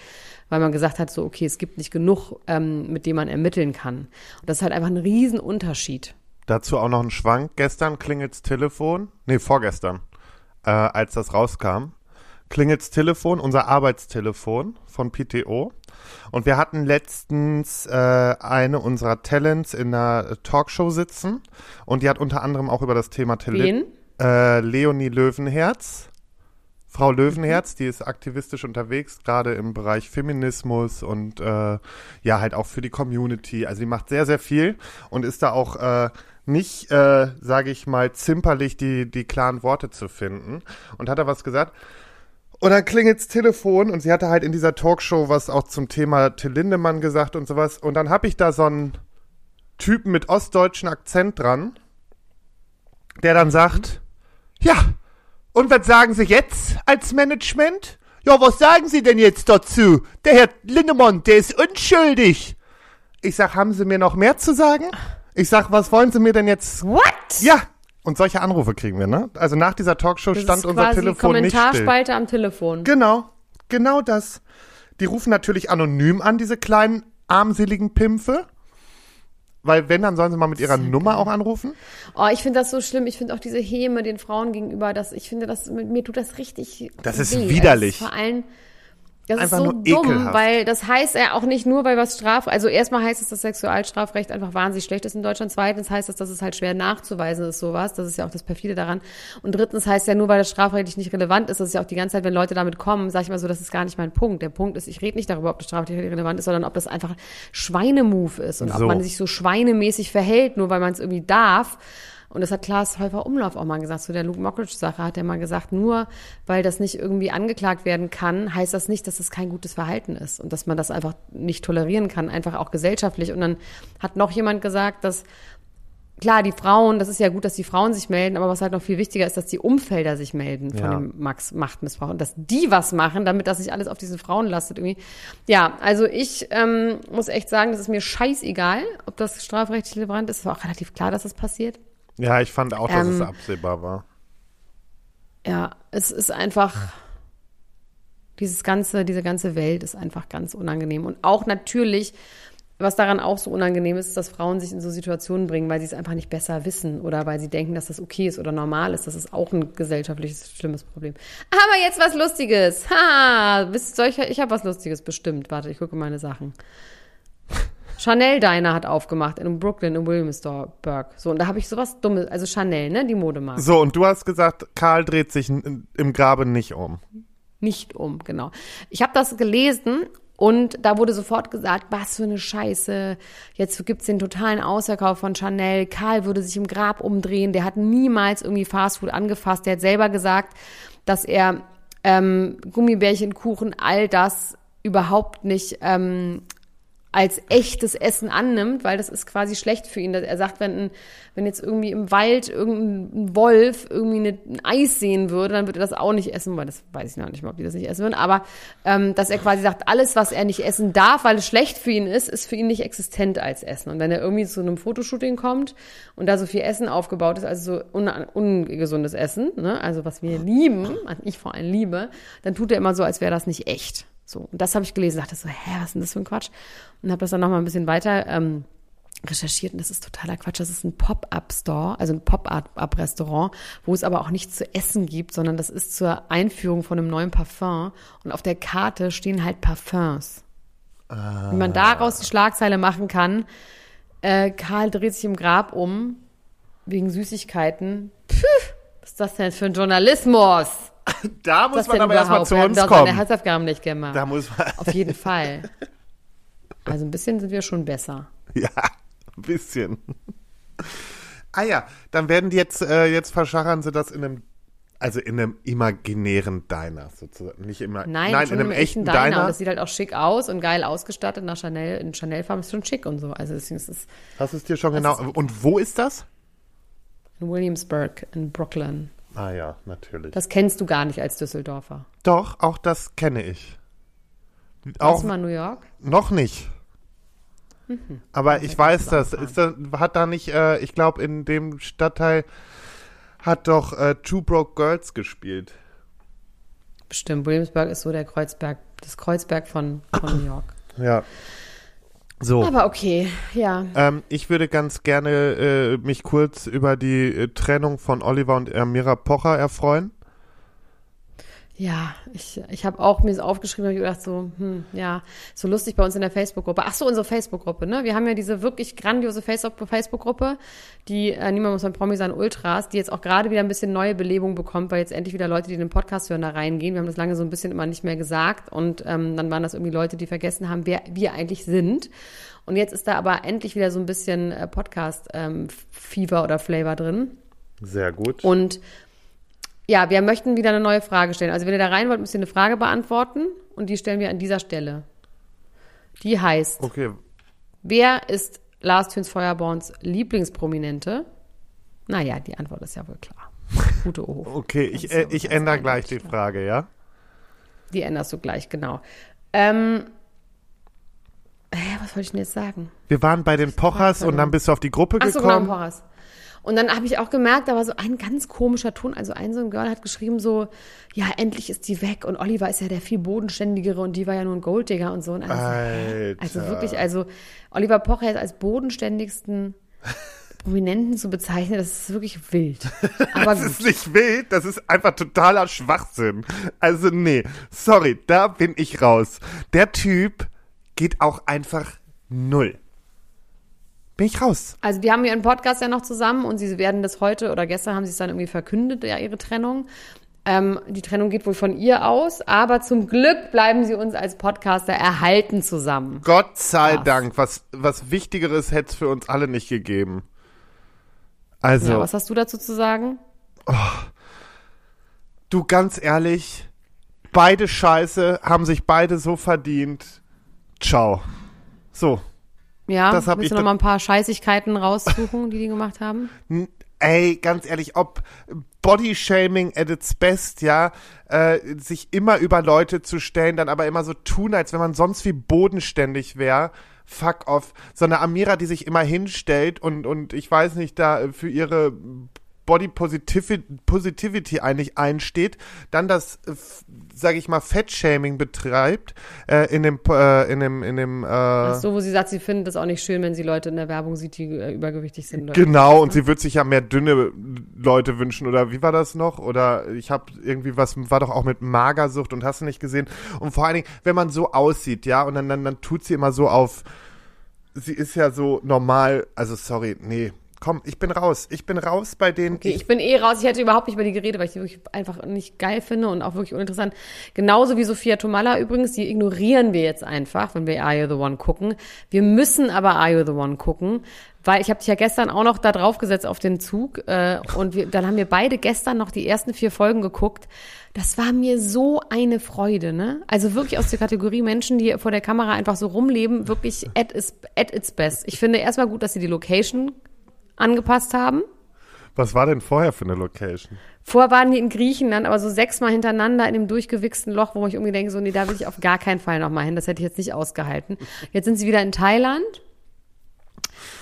weil man gesagt hat, so, okay, es gibt nicht genug, ähm, mit dem man ermitteln kann. Und das ist halt einfach ein Riesenunterschied. Dazu auch noch ein Schwank. Gestern klingelt's Telefon. Nee, vorgestern, äh, als das rauskam. Klingelt's Telefon, unser Arbeitstelefon von PTO. Und wir hatten letztens äh, eine unserer Talents in einer Talkshow sitzen und die hat unter anderem auch über das Thema Talent. Äh, Leonie Löwenherz. Frau Löwenherz, die ist aktivistisch unterwegs, gerade im Bereich Feminismus und äh, ja, halt auch für die Community. Also sie macht sehr, sehr viel und ist da auch äh, nicht, äh, sage ich mal, zimperlich die, die klaren Worte zu finden. Und hat da was gesagt. Und dann klingelt's Telefon und sie hatte halt in dieser Talkshow was auch zum Thema Till Lindemann gesagt und sowas. Und dann habe ich da so einen Typen mit ostdeutschen Akzent dran, der dann sagt, ja, und was sagen Sie jetzt als Management? Ja, was sagen Sie denn jetzt dazu? Der Herr Lindemann, der ist unschuldig. Ich sag, haben Sie mir noch mehr zu sagen? Ich sag, was wollen Sie mir denn jetzt? What? Ja, und solche Anrufe kriegen wir, ne? Also nach dieser Talkshow Das stand unser Telefon nicht still. Kommentarspalte am Telefon. Genau, genau das. Die rufen natürlich anonym an, diese kleinen armseligen Pimpfe. Weil wenn, dann sollen sie mal mit ihrer Nummer auch anrufen. Oh, ich finde das so schlimm. Ich finde auch diese Häme den Frauen gegenüber, dass ich finde, das mir tut das richtig. Das ist weh. widerlich. Also vor allem, das Einfach ist so nur dumm, ekelhaft. weil das heißt ja auch nicht nur, weil was Straf, also erstmal heißt es, dass Sexualstrafrecht einfach wahnsinnig schlecht ist in Deutschland. Zweitens heißt es, dass es halt schwer nachzuweisen ist, sowas. Das ist ja auch das perfide daran. Und drittens heißt ja nur, weil das strafrechtlich nicht relevant ist, das ist ja auch die ganze Zeit, wenn Leute damit kommen, sage ich mal so, das ist gar nicht mein Punkt. Der Punkt ist, ich rede nicht darüber, ob das strafrechtlich relevant ist, sondern ob das einfach Schweinemove ist und So. ob man sich so schweinemäßig verhält, nur weil man es irgendwie darf. Und das hat Klaas Häufer Umlauf auch mal gesagt, zu der Luke Mockridge-Sache hat er mal gesagt, nur weil das nicht irgendwie angeklagt werden kann, heißt das nicht, dass es kein gutes Verhalten ist und dass man das einfach nicht tolerieren kann, einfach auch gesellschaftlich. Und dann hat noch jemand gesagt, dass klar, die Frauen, das ist ja gut, dass die Frauen sich melden, aber was halt noch viel wichtiger ist, dass die Umfelder sich melden von Ja. dem Max Machtmissbrauch und dass die was machen, damit das nicht alles auf diesen Frauen lastet irgendwie. Ja, also ich ähm, muss echt sagen, das ist mir scheißegal, ob das strafrechtlich relevant ist. Es war auch relativ klar, dass das passiert. Ja, ich fand auch, dass es Ähm, absehbar war. Ja, es ist einfach dieses ganze, diese ganze Welt ist einfach ganz unangenehm. Und auch natürlich, was daran auch so unangenehm ist, ist, dass Frauen sich in so Situationen bringen, weil sie es einfach nicht besser wissen oder weil sie denken, dass das okay ist oder normal ist. Das ist auch ein gesellschaftliches schlimmes Problem. Aber jetzt was Lustiges. Ha, wisst solcher, ich habe was Lustiges bestimmt. Warte, ich gucke meine Sachen. Chanel Diner hat aufgemacht in Brooklyn, in Williamsburg. So, und da habe ich sowas Dummes, also Chanel, ne, die Modemarke. So, und du hast gesagt, Karl dreht sich im Grabe nicht um. nicht um, genau. Ich habe das gelesen und da wurde sofort gesagt, was für eine Scheiße. Jetzt gibt's den totalen Ausverkauf von Chanel. Karl würde sich im Grab umdrehen. Der hat niemals irgendwie Fastfood angefasst. Der hat selber gesagt, dass er ähm, Gummibärchen, Kuchen, all das überhaupt nicht ähm, als echtes Essen annimmt, weil das ist quasi schlecht für ihn. Er sagt, wenn, ein, wenn jetzt irgendwie im Wald irgendein Wolf irgendwie eine, ein Eis sehen würde, dann würde er das auch nicht essen, weil das weiß ich noch nicht mal, ob die das nicht essen würden. Aber ähm, dass er quasi sagt, alles, was er nicht essen darf, weil es schlecht für ihn ist, ist für ihn nicht existent als Essen. Und wenn er irgendwie zu einem Fotoshooting kommt und da so viel Essen aufgebaut ist, also so un ungesundes Essen, ne? also was wir lieben, was ich vor allem liebe, dann tut er immer so, als wäre das nicht echt. So, und das habe ich gelesen, dachte so, hä, was ist denn das für ein Quatsch? Und habe das dann nochmal ein bisschen weiter ähm, recherchiert und das ist totaler Quatsch. Das ist ein Pop-Up-Store, also ein Pop-Up-Restaurant, wo es aber auch nichts zu essen gibt, sondern das ist zur Einführung von einem neuen Parfum und auf der Karte stehen halt Parfums. Wie man daraus die Schlagzeile machen kann, äh, Karl dreht sich im Grab um wegen Süßigkeiten. Pff, Was ist das denn für ein Journalismus? Da muss man aber erstmal zu uns doch seine kommen. Hausaufgaben nicht gemacht. Da muss man, Auf jeden Fall. Also ein bisschen sind wir schon besser. ja, ein bisschen. Ah ja, dann werden die jetzt, äh, jetzt verschachern sie das in einem, also in einem imaginären Diner sozusagen. Nicht immer, Nein, nein in einem im echten Diner. Diner. Und das sieht halt auch schick aus und geil ausgestattet nach Chanel. In Chanel-Farben ist schon schick und so. Also deswegen ist es Hast du es dir schon Das genau, und wo ist das? in Williamsburg in Brooklyn. Ah ja, natürlich. Das kennst du gar nicht als Düsseldorfer. Doch, auch das kenne ich. Warst du mal New York? noch nicht. Mhm. Aber ich weiß das. Ist das. Hat da nicht, äh, ich glaube, in dem Stadtteil hat doch äh, Two Broke Girls gespielt. Bestimmt. Williamsburg ist so der Kreuzberg, das Kreuzberg von, von New York. Ja. So. Aber okay, ja. Ähm, ich würde ganz gerne äh, mich kurz über die äh, Trennung von Oliver und Amira Pocher erfreuen. Ja, ich, ich habe auch mir das aufgeschrieben und gedacht so, hm, ja, so lustig bei uns in der Facebook-Gruppe. Ach so, unsere Facebook-Gruppe, ne? Wir haben ja diese wirklich grandiose Facebook- Facebook-Gruppe, die äh, Niemand muss ein Promi sein Ultras, die jetzt auch gerade wieder ein bisschen neue Belebung bekommt, weil jetzt endlich wieder Leute, die den Podcast hören, da reingehen. Wir haben das lange so ein bisschen immer nicht mehr gesagt und ähm, dann waren das irgendwie Leute, die vergessen haben, wer wir eigentlich sind. Und jetzt ist da aber endlich wieder so ein bisschen äh, Podcast-Fever oder Flavor drin. Sehr gut. Und ja, wir möchten wieder eine neue Frage stellen. Also wenn ihr da rein wollt, müsst ihr eine Frage beantworten und die stellen wir an dieser Stelle. Die heißt, okay. wer ist Lars Töns Feuerborns Lieblingsprominente? Naja, die Antwort ist ja wohl klar. Gute Oho. Okay, ich, ist äh, ja ich ändere gleich die Frage, ja? Die änderst du gleich, genau. Ähm, hä, was wollte ich denn jetzt sagen? Wir waren bei den Pochers und dann bist du auf die Gruppe Ach so, genau, gekommen. Und dann habe ich auch gemerkt, da war so ein ganz komischer Ton. Also ein so ein Girl hat geschrieben so, ja, endlich ist die weg. Und Oliver ist ja der viel bodenständigere und die war ja nur ein Golddigger und so. Und also, also wirklich, also Oliver Pocher jetzt als bodenständigsten Prominenten zu bezeichnen, das ist wirklich wild. Aber Das gut. ist nicht wild, das ist einfach totaler Schwachsinn. Also nee, sorry, da bin ich raus. Der Typ geht auch einfach null. Bin ich raus. Also die haben ihren Podcast ja noch zusammen und sie werden das heute oder gestern haben sie es dann irgendwie verkündet, ja, ihre Trennung. Ähm, die Trennung geht wohl von ihr aus, aber zum Glück bleiben sie uns als Podcaster erhalten zusammen. Gott sei Krass. Dank, was, was Wichtigeres hätte es für uns alle nicht gegeben. Also, Ja, was hast du dazu zu sagen? du ganz ehrlich, beide Scheiße haben sich beide so verdient. Ciao. So, Ja, Das hab willst ich du noch mal ein paar Scheißigkeiten raussuchen, die die gemacht haben? Ey, ganz ehrlich, ob Bodyshaming at its best, ja, äh, sich immer über Leute zu stellen, dann aber immer so tun, als wenn man sonst wie bodenständig wäre. Fuck off. So eine Amira, die sich immer hinstellt und, und ich weiß nicht, da für ihre Body Positivity, Positivity eigentlich einsteht, dann das, äh, f- sag ich mal, Fettshaming betreibt, äh, in dem, äh, in dem, in dem, äh, Ach so, wo sie sagt, sie findet es auch nicht schön, wenn sie Leute in der Werbung sieht, die äh, übergewichtig sind. Genau, und sie wird sich ja mehr dünne Leute wünschen, oder wie war das noch? Oder ich habe irgendwie was, war doch auch mit Magersucht und hast du nicht gesehen. Und vor allen Dingen, wenn man so aussieht, ja, und dann, dann, dann tut sie immer so auf, sie ist ja so normal, also sorry, nee, komm, ich bin raus. Ich bin raus bei denen. Okay, ich bin eh raus. Ich hätte überhaupt nicht über die geredet, weil ich die wirklich einfach nicht geil finde und auch wirklich uninteressant. Genauso wie Sophia Tomalla übrigens, die ignorieren wir jetzt einfach, wenn wir Are You the One gucken. Wir müssen aber Are You the One gucken, weil ich habe dich ja gestern auch noch da drauf gesetzt auf den Zug äh, und wir, dann haben wir beide gestern noch die ersten vier Folgen geguckt. Das war mir so eine Freude, ne? Also wirklich aus der Kategorie Menschen, die vor der Kamera einfach so rumleben, wirklich at its, at its best. Ich finde erstmal gut, dass sie die Location angepasst haben. Was war denn vorher für eine Location? Vorher waren die in Griechenland, aber so sechsmal hintereinander in dem durchgewichsten Loch, wo ich irgendwie denke, so, nee, da will ich auf gar keinen Fall nochmal hin. Das hätte ich jetzt nicht ausgehalten. Jetzt sind sie wieder in Thailand.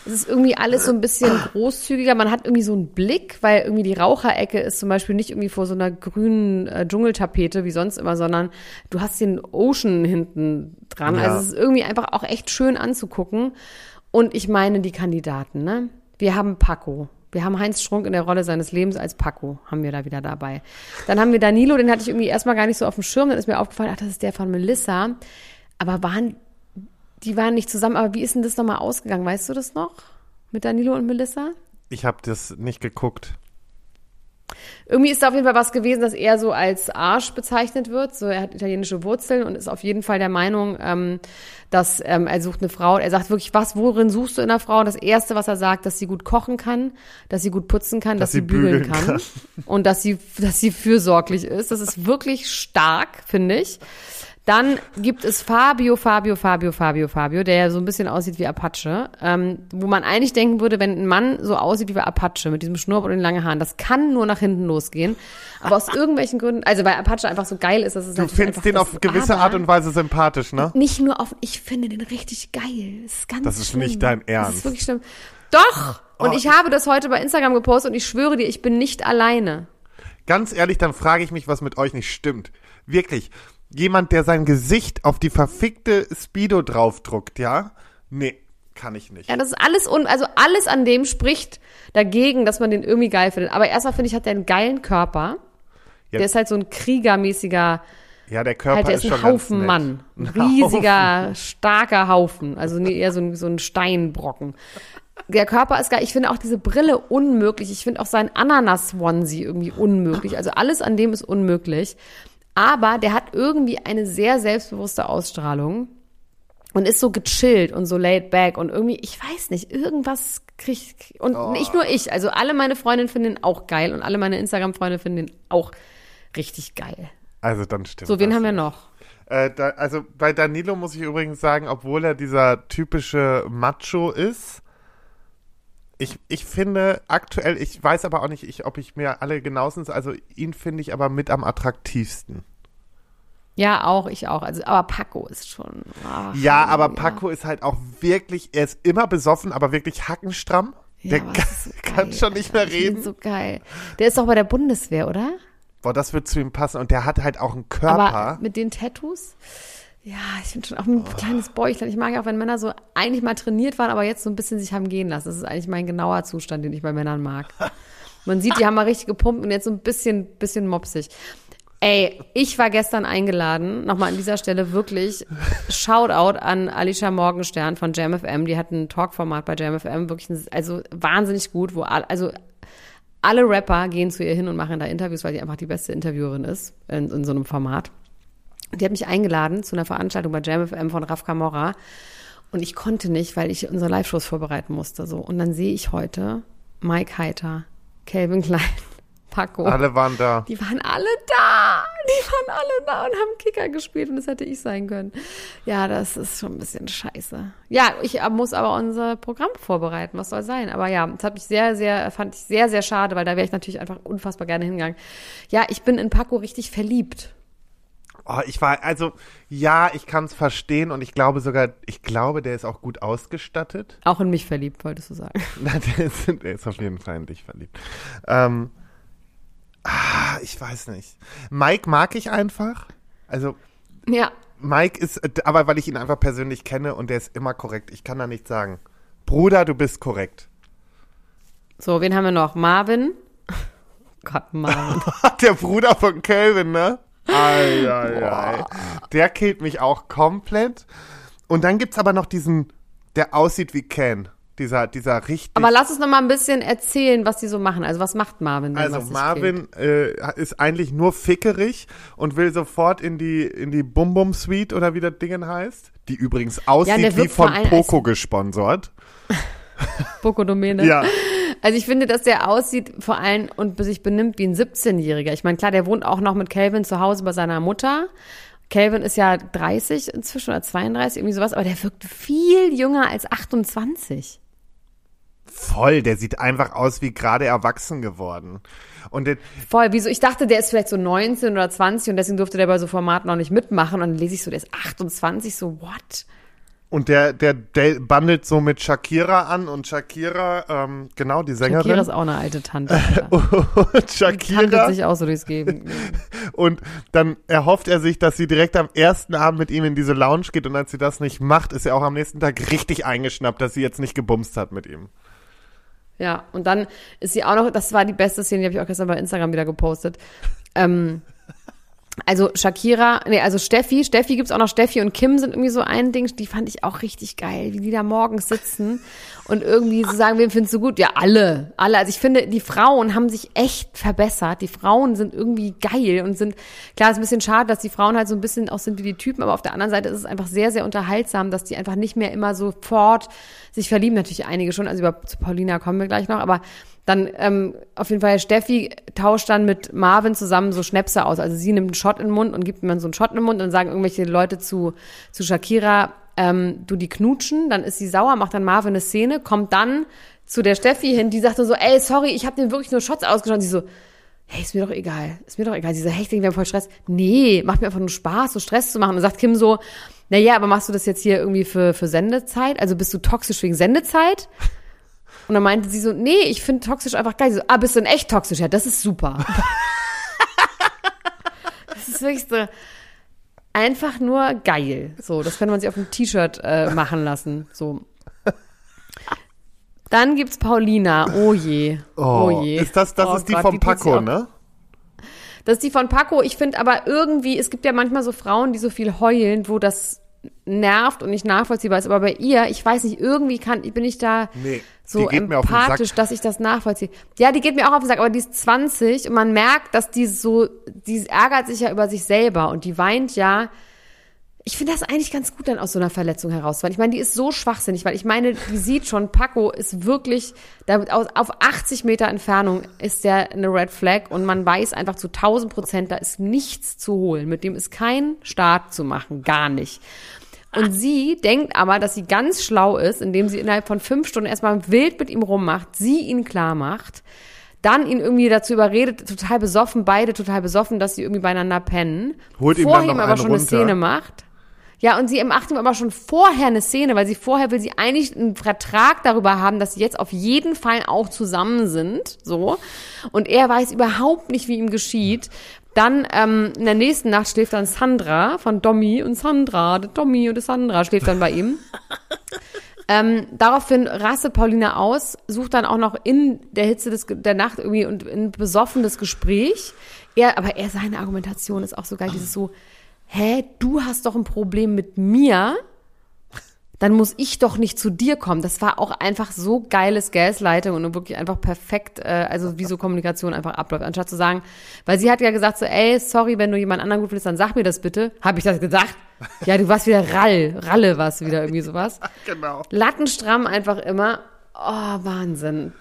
Es ist irgendwie alles so ein bisschen großzügiger. Man hat irgendwie so einen Blick, weil irgendwie die Raucherecke ist zum Beispiel nicht irgendwie vor so einer grünen äh, Dschungeltapete wie sonst immer, sondern du hast den Ocean hinten dran. Ja. Also es ist irgendwie einfach auch echt schön anzugucken. Und ich meine die Kandidaten, ne? Wir haben Paco. Wir haben Heinz Strunk in der Rolle seines Lebens als Paco, haben wir da wieder dabei. Dann haben wir Danilo, den hatte ich irgendwie erstmal gar nicht so auf dem Schirm, dann ist mir aufgefallen, ach, das ist der von Melissa. Aber waren, die waren nicht zusammen, aber wie ist denn das nochmal ausgegangen? Weißt du das noch? Mit Danilo und Melissa? Ich habe das nicht geguckt. Irgendwie ist da auf jeden Fall was gewesen, das eher so als Arsch bezeichnet wird. So, er hat italienische Wurzeln und ist auf jeden Fall der Meinung, ähm, dass ähm, er sucht eine Frau. Er sagt wirklich, was, worin suchst du in einer Frau? Das erste, was er sagt, dass sie gut kochen kann, dass sie gut putzen kann, dass, Dass sie sie bügeln, bügeln kann, kann. und dass sie, dass sie fürsorglich ist. Das ist wirklich stark, finde ich. Dann gibt es Fabio, Fabio, Fabio, Fabio, Fabio, der ja so ein bisschen aussieht wie Apache, ähm, wo man eigentlich denken würde, wenn ein Mann so aussieht wie Apache mit diesem Schnurrbart und den langen Haaren, das kann nur nach hinten losgehen. Aber aus irgendwelchen Gründen, also weil Apache einfach so geil ist, dass es Du findest den das- auf gewisse Art und Weise sympathisch, ne? Nicht nur auf, ich finde den richtig geil. Das ist ganz Das ist schlimm. nicht dein Das Ernst. ist wirklich schlimm. Doch! Und Oh. ich habe das heute bei Instagram gepostet und ich schwöre dir, ich bin nicht alleine. Ganz ehrlich, dann frage ich mich, was mit euch nicht stimmt. Wirklich. Jemand, der sein Gesicht auf die verfickte Speedo draufdruckt, ja? Nee, kann ich nicht. Ja, das ist alles un, also alles an dem spricht dagegen, dass man den irgendwie geil findet. Aber erstmal finde ich, hat der einen geilen Körper. Ja. Der ist halt so ein kriegermäßiger, Ja, der Körper halt, der ist ist ein Haufen. Mann. Ein riesiger, starker Haufen. Also nee, eher so ein, so ein Steinbrocken. Der Körper ist geil. Ich finde auch diese Brille unmöglich. Ich finde auch sein Ananas-Onesie irgendwie unmöglich. Also alles an dem ist unmöglich. Aber der hat irgendwie eine sehr selbstbewusste Ausstrahlung und ist so gechillt und so laid back und irgendwie, ich weiß nicht, irgendwas kriegt und Oh. nicht nur ich, also alle meine Freundinnen finden ihn auch geil und alle meine Instagram-Freunde finden ihn auch richtig geil. Also dann stimmt. So, wen haben wir noch? Äh, da, also bei Danilo muss ich übrigens sagen, obwohl er dieser typische Macho ist, ich, ich finde aktuell, ich weiß aber auch nicht, ich, ob ich mir alle genauestens, also ihn finde ich aber mit am attraktivsten. Ja, auch, ich auch. Also, aber Paco ist schon. ach, Ja, aber Paco ist halt auch wirklich, er ist immer besoffen, aber wirklich hackenstramm. Ja, Der kann, ist so kann schon nicht mehr reden. So geil. Der ist doch bei der Bundeswehr, oder? Boah, das wird zu ihm passen. Und der hat halt auch einen Körper. Aber mit den Tattoos? Ja, ich finde schon auch ein kleines Bäuchlein. Ich mag ja auch, wenn Männer so eigentlich mal trainiert waren, aber jetzt so ein bisschen sich haben gehen lassen. Das ist eigentlich mein genauer Zustand, den ich bei Männern mag. Man sieht, die haben mal richtig gepumpt und jetzt so ein bisschen, bisschen mopsig. Ey, ich war gestern eingeladen, nochmal an dieser Stelle wirklich Shoutout an Alicia Morgenstern von JamFM. Die hat ein Talkformat bei JamFM, wirklich, ein, also wahnsinnig gut, wo, all, also alle Rapper gehen zu ihr hin und machen da Interviews, weil sie einfach die beste Interviewerin ist in, in so einem Format. Die hat mich eingeladen zu einer Veranstaltung bei JamFM von Raf Camorra und ich konnte nicht, weil ich unsere Live-Shows vorbereiten musste. So. Und dann sehe ich heute Mike Heiter, Calvin Klein, Paco. Alle waren da. Die waren alle da. Die waren alle da und haben Kicker gespielt und das hätte ich sein können. Ja, das ist schon ein bisschen scheiße. Ja, ich muss aber unser Programm vorbereiten. Was soll sein? Aber ja, das hat mich sehr, sehr, fand ich sehr, sehr schade, weil da wäre ich natürlich einfach unfassbar gerne hingegangen. Ja, ich bin in Paco richtig verliebt. Oh, ich war, also, ja, ich kann es verstehen und ich glaube sogar, ich glaube, der ist auch gut ausgestattet. Auch in mich verliebt, wolltest du sagen. Na, der, ist, der ist auf jeden Fall in dich verliebt. Ähm, ah, ich weiß nicht. Mike mag ich einfach. Also, Ja, Mike ist, aber weil ich ihn einfach persönlich kenne und der ist immer korrekt. Ich kann da nichts sagen. Bruder, du bist korrekt. so, wen haben wir noch? Marvin. Gott, Marvin. Der Bruder von Calvin, ne? Ei, ei, ei. Der killt mich auch komplett. Und dann gibt's aber noch diesen, der aussieht wie Ken. Dieser, dieser richtig. Aber lass uns noch mal ein bisschen erzählen, was die so machen. Also, was macht Marvin denn? Also? Marvin äh, ist eigentlich nur fickerig und will sofort in die in die Bum Bum Suite oder wie das Ding heißt, die übrigens aussieht der wie von Poco gesponsert. Poco Domäne. Ja, Also ich finde, dass der aussieht vor allem und sich benimmt wie ein 17-Jähriger. Ich meine, klar, der wohnt auch noch mit Calvin zu Hause bei seiner Mutter. Calvin ist ja 30 inzwischen oder 32, irgendwie sowas, aber der wirkt viel jünger als 28. voll. Der sieht einfach aus wie gerade erwachsen geworden. Und Voll, wieso? Ich dachte, der ist vielleicht so 19 oder 20 und deswegen durfte der bei so Formaten noch nicht mitmachen. Und dann lese ich so, der ist 28, so what? und der, der, der bandelt so mit Shakira an und Shakira, ähm, genau, die Shakira Sängerin. ist auch eine alte Tante. Und Shakira. sich auch so durchs Geben. Und dann erhofft er sich, dass sie direkt am ersten Abend mit ihm in diese Lounge geht. Und als sie das nicht macht, ist er auch am nächsten Tag richtig eingeschnappt, dass sie jetzt nicht gebumst hat mit ihm. Ja, und dann ist sie auch noch, das war die beste Szene, die habe ich auch gestern bei Instagram wieder gepostet. Ähm, Also Shakira, nee, also Steffi, Steffi gibt's auch noch, Steffi und Kim sind irgendwie so ein Ding, die fand ich auch richtig geil, wie die da morgens sitzen und irgendwie so sagen, wem findest du gut? Ja, alle, alle. Also ich finde, die Frauen haben sich echt verbessert. Die Frauen sind irgendwie geil und sind, klar, ist ein bisschen schade, dass die Frauen halt so ein bisschen auch sind wie die Typen, aber auf der anderen Seite ist es einfach sehr, sehr unterhaltsam, dass die einfach nicht mehr immer sofort sich verlieben. Natürlich einige schon, also über zu Paulina kommen wir gleich noch, aber dann ähm, auf jeden Fall Steffi tauscht dann mit Marvin zusammen so Schnäpse aus. Also sie nimmt einen Shot in den Mund und gibt mir so einen Shot in den Mund und sagen irgendwelche Leute zu, zu Shakira, ähm, du die knutschen, dann ist sie sauer, macht dann Marvin eine Szene, kommt dann zu der Steffi hin, die sagt so, ey, sorry, ich habe dir wirklich nur Shots ausgeschaut. Sie so, hey, ist mir doch egal, ist mir doch egal. Sie so, hey, ich denke, wir haben voll Stress. Nee, macht mir einfach nur Spaß, so Stress zu machen. Und sagt Kim so, na ja, aber machst du das jetzt hier irgendwie für, für Sendezeit? Also bist du toxisch wegen Sendezeit? Und dann meinte sie so, nee, ich finde toxisch einfach geil. So, ah, bist du denn echt toxisch? Ja, das ist super. das ist wirklich so einfach nur geil. So, das könnte man sich auf ein T-Shirt äh, machen lassen. So. Dann gibt's Paulina. Oh je. Oh, Oh, je. Ist das, das Oh ist die Gott, vom die sie Paco, ne? Das ist die von Paco. Ich finde aber irgendwie, es gibt ja manchmal so Frauen, die so viel heulen, wo das nervt und nicht nachvollziehbar ist. Aber bei ihr, ich weiß nicht, irgendwie kann, bin ich da Nee, so empathisch, dass ich das nachvollziehe. Ja, die geht mir auch auf den Sack, aber die ist 20 und man merkt, dass die so, die ärgert sich ja über sich selber und die weint ja. Ich finde das eigentlich ganz gut dann aus so einer Verletzung heraus, weil ich meine, die ist so schwachsinnig, weil ich meine, die sieht schon, Paco ist wirklich, da, aus- auf 80 Meter Entfernung ist der eine Red Flag und man weiß einfach zu 1000 Prozent, da ist nichts zu holen. Mit dem ist kein Start zu machen, gar nicht. Und sie denkt aber, dass sie ganz schlau ist, indem sie innerhalb von fünf Stunden erstmal wild mit ihm rummacht, sie ihn klar macht, dann ihn irgendwie dazu überredet, total besoffen, beide total besoffen, dass sie irgendwie beieinander pennen. Holt ihm vor dann noch ihm aber schon eine runter. Szene macht. Ja, und sie macht ihm aber schon vorher eine Szene, weil sie vorher will sie eigentlich einen Vertrag darüber haben, dass sie jetzt auf jeden Fall auch zusammen sind, so. Und er weiß überhaupt nicht, wie ihm geschieht. Dann ähm, in der nächsten Nacht schläft dann Sandra von Domi und Sandra, der Domi und der Sandra schläft dann bei ihm. Ähm, daraufhin raste Paulina aus, sucht dann auch noch in der Hitze des, der Nacht irgendwie und ein besoffenes Gespräch. Er, aber er, seine Argumentation ist auch so geil, dieses so, hä, du hast doch ein Problem mit mir, dann muss ich doch nicht zu dir kommen. Das war auch einfach so geiles Gaslighting und wirklich einfach perfekt, äh, also wie so Kommunikation einfach abläuft. Anstatt zu sagen, weil sie hat ja gesagt so, ey, sorry, wenn du jemand anderen gut findest, dann sag mir das bitte. Habe ich das gesagt? Ja, du warst wieder Rall, Ralle warst wieder irgendwie sowas. Genau. Lattenstramm einfach immer. Oh, Wahnsinn.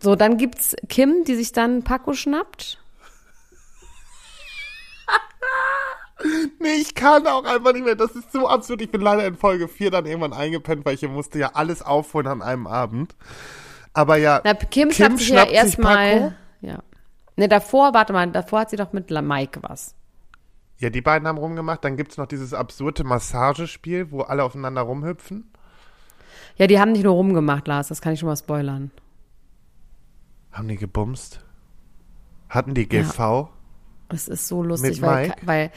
So, dann gibt's Kim, die sich dann Paco schnappt. Nee, ich kann auch einfach nicht mehr. Das ist so absurd. Ich bin leider in Folge 4 dann irgendwann eingepennt, weil ich musste ja alles aufholen an einem Abend. Aber ja, Na, Kim, Kim schnappt sich ja erstmal. Ja. Ne, davor, warte mal, davor hat sie doch mit Mike was. ja, die beiden haben rumgemacht. Dann gibt's noch dieses absurde Massagespiel, wo alle aufeinander rumhüpfen. Ja, die haben nicht nur rumgemacht, Lars, das kann ich schon mal spoilern. Haben die gebumst? Hatten die GV? Es ist so lustig, weil, weil,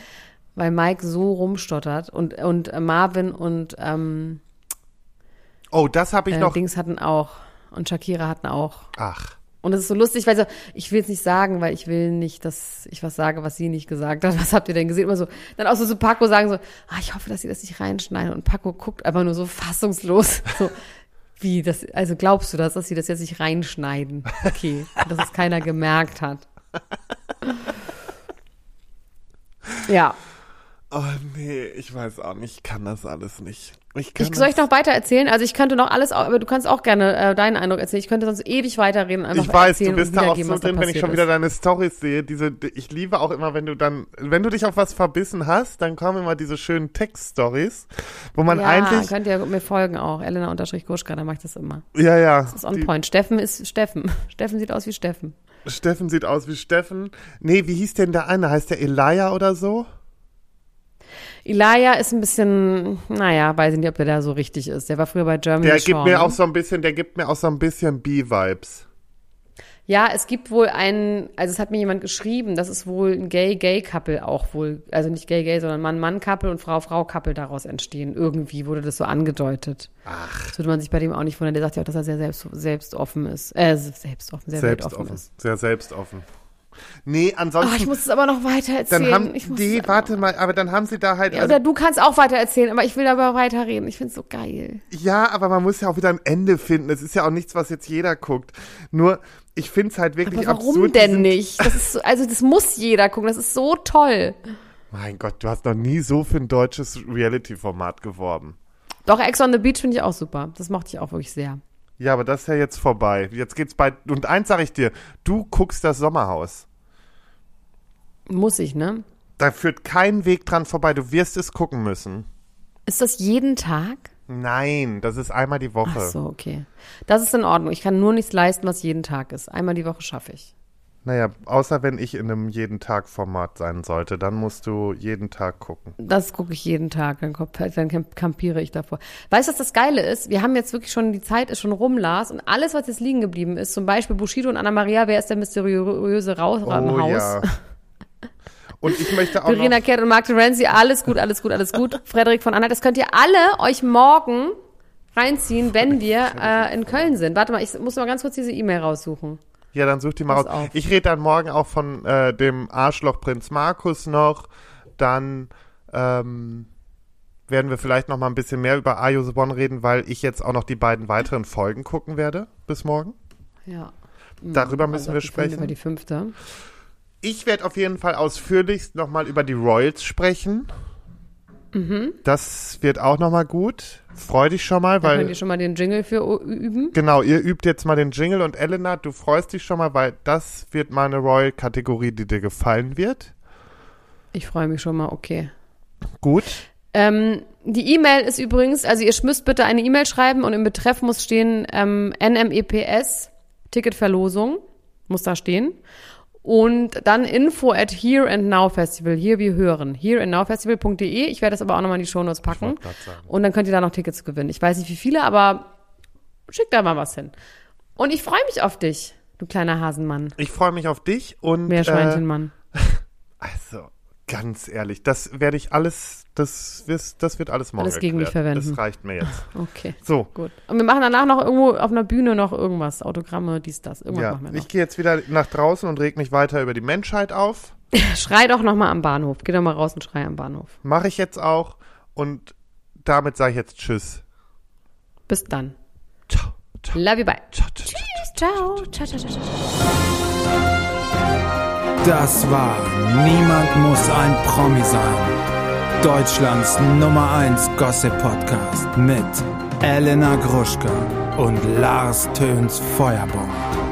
weil Mike so rumstottert und, und äh, Marvin und ähm, Oh, das habe ich äh, noch. Dings hatten auch und Shakira hatten auch. Ach, Und es ist so lustig, weil so, ich will es nicht sagen, weil ich will nicht, dass ich was sage, was sie nicht gesagt hat. Was habt ihr denn gesehen? Immer so, dann auch so zu Paco sagen so, ah, ich hoffe, dass sie das nicht reinschneiden. Und Paco guckt einfach nur so fassungslos. So, wie, das, also glaubst du das, dass sie das jetzt nicht reinschneiden? Okay, dass es keiner gemerkt hat. Ja. Oh nee, ich weiß auch nicht. Ich kann das alles nicht. Ich kann Ich, soll ich noch weiter erzählen? Also ich könnte noch alles, aber du kannst auch gerne äh, deinen Eindruck erzählen. Ich könnte sonst ewig weiterreden Ich weiß, du bist da auch so drin, wenn ich schon wieder ist. deine Stories sehe. Diese, ich liebe auch immer, wenn du dann, wenn du dich auf was verbissen hast, dann kommen immer diese schönen Text-Stories, wo man ja, eigentlich, könnt ihr mir folgen auch. Elena unterstrich Guschka, da mache ich das immer. ja, ja. Das ist on die- point. Steffen ist Steffen. Steffen sieht aus wie Steffen. Steffen sieht aus wie Steffen. Nee, wie hieß denn der eine? Heißt der Elia oder so? Elijah ist ein bisschen, naja, weiß ich nicht, ob der da so richtig ist. Der war früher bei Germany Der Shore, gibt mir ne? auch so ein bisschen, der gibt mir auch so ein bisschen B-Vibes. Ja, es gibt wohl einen, also es hat mir jemand geschrieben, dass es wohl ein Gay-Gay-Couple auch wohl, also nicht Gay-Gay, sondern Mann-Mann-Couple und Frau-Frau-Couple daraus entstehen. Irgendwie wurde das so angedeutet. Ach. Das würde man sich bei dem auch nicht wundern. Der sagt ja auch, dass er sehr selbst, selbstoffen ist. Äh, selbstoffen, sehr weltoffen Selbstoffen. ist. Sehr selbstoffen. Nee, Oh, ansonsten. ich muss es aber noch weiter erzählen. dann haben, ich nee, warte mal, aber dann haben sie da halt, Ja, also, oder du kannst auch weiter erzählen, aber ich will aber weiterreden. Ich finde es so geil. ja, aber man muss ja auch wieder ein Ende finden. Es ist ja auch nichts, was jetzt jeder guckt. Nur, ich finde es halt wirklich Aber warum absurd. denn nicht? Das ist so, also das muss jeder gucken. Das ist so toll. Mein Gott, du hast noch nie so für ein deutsches Reality-Format geworben. Doch Ex on the Beach finde ich auch super. Das mochte ich auch wirklich sehr. Ja, aber das ist ja jetzt vorbei. Jetzt geht's bei, und eins sage ich dir, du guckst das Sommerhaus. Muss ich, ne? Da führt kein Weg dran vorbei. Du wirst es gucken müssen. Ist das jeden Tag? Nein, das ist einmal die Woche. Ach so, okay. Das ist in Ordnung. Ich kann nur nichts leisten, was jeden Tag ist. Einmal die Woche schaffe ich. Naja, außer wenn ich in einem jeden Tag Format sein sollte, dann musst du jeden Tag gucken. Das gucke ich jeden Tag, dann, dann kampiere ich davor. Weißt du, was das Geile ist? Wir haben jetzt wirklich schon, die Zeit ist schon rum, Lars, und alles, was jetzt liegen geblieben ist, zum Beispiel Bushido und Anna-Maria, wer ist der mysteriöse Rauch im oh Haus? ja. Und ich möchte auch Verena Kehrt und Mark Terenzi, alles gut, alles gut, alles gut. Frederik von Anhalt, das könnt ihr alle euch morgen reinziehen, wenn wir äh, in Köln sind. Warte mal, ich muss mal ganz kurz diese E-Mail raussuchen. Ja, dann such die mal Pass raus. auf. Ich rede dann morgen auch von äh, dem Arschloch Prinz Markus noch. Dann ähm, werden wir vielleicht noch mal ein bisschen mehr über Ayo Bon reden, weil ich jetzt auch noch die beiden weiteren Folgen gucken werde bis morgen. Ja. Darüber müssen Also wir fünfte Über sprechen. die fünfte. Ich werde auf jeden Fall ausführlichst nochmal über die Royals sprechen. Mhm. Das wird auch nochmal gut. Freu dich schon mal, Da könnt weil ihr schon mal den Jingle für üben. genau, ihr übt jetzt mal den Jingle und Elena, du freust dich schon mal, weil das wird mal eine Royal-Kategorie, die dir gefallen wird. Ich freue mich schon mal, okay. Gut. Ähm, die E-Mail ist übrigens, also ihr müsst bitte eine E-Mail schreiben und im Betreff muss stehen ähm, NMEPS, Ticketverlosung, muss da stehen. Und dann info at Here and Now Festival, hier wir hören, hereandnowfestival.de. Ich werde das aber auch nochmal in die Shownotes packen. Und dann könnt ihr da noch Tickets gewinnen. Ich weiß nicht wie viele, aber schickt da mal was hin. Und ich freue mich auf dich, du kleiner Hasenmann, Ich freue mich auf dich und äh, Meerschweinchenmann. also ganz ehrlich, das werde ich alles, das, das wird alles morgen Alles gegen mich erklärt. verwenden. Das reicht mir jetzt. Okay. So, Gut. Und wir machen danach noch irgendwo auf einer Bühne noch irgendwas. Autogramme, dies, das. Irgendwas ja, machen wir noch. ich gehe jetzt wieder nach draußen und reg mich weiter über die Menschheit auf. Schrei doch noch mal am Bahnhof. Geh doch mal raus und schrei am Bahnhof. Mache ich jetzt auch und damit sage ich jetzt Tschüss. Bis dann. Ciao. Ciao. Love you, bye. Ciao, ciao, ciao. Ciao. Ciao, ciao, ciao, ciao. Das war Niemand muss ein Promi sein. Deutschlands Nummer 1 Gossip Podcast mit Elena Gruschka und Lars Töns Feuerbomb.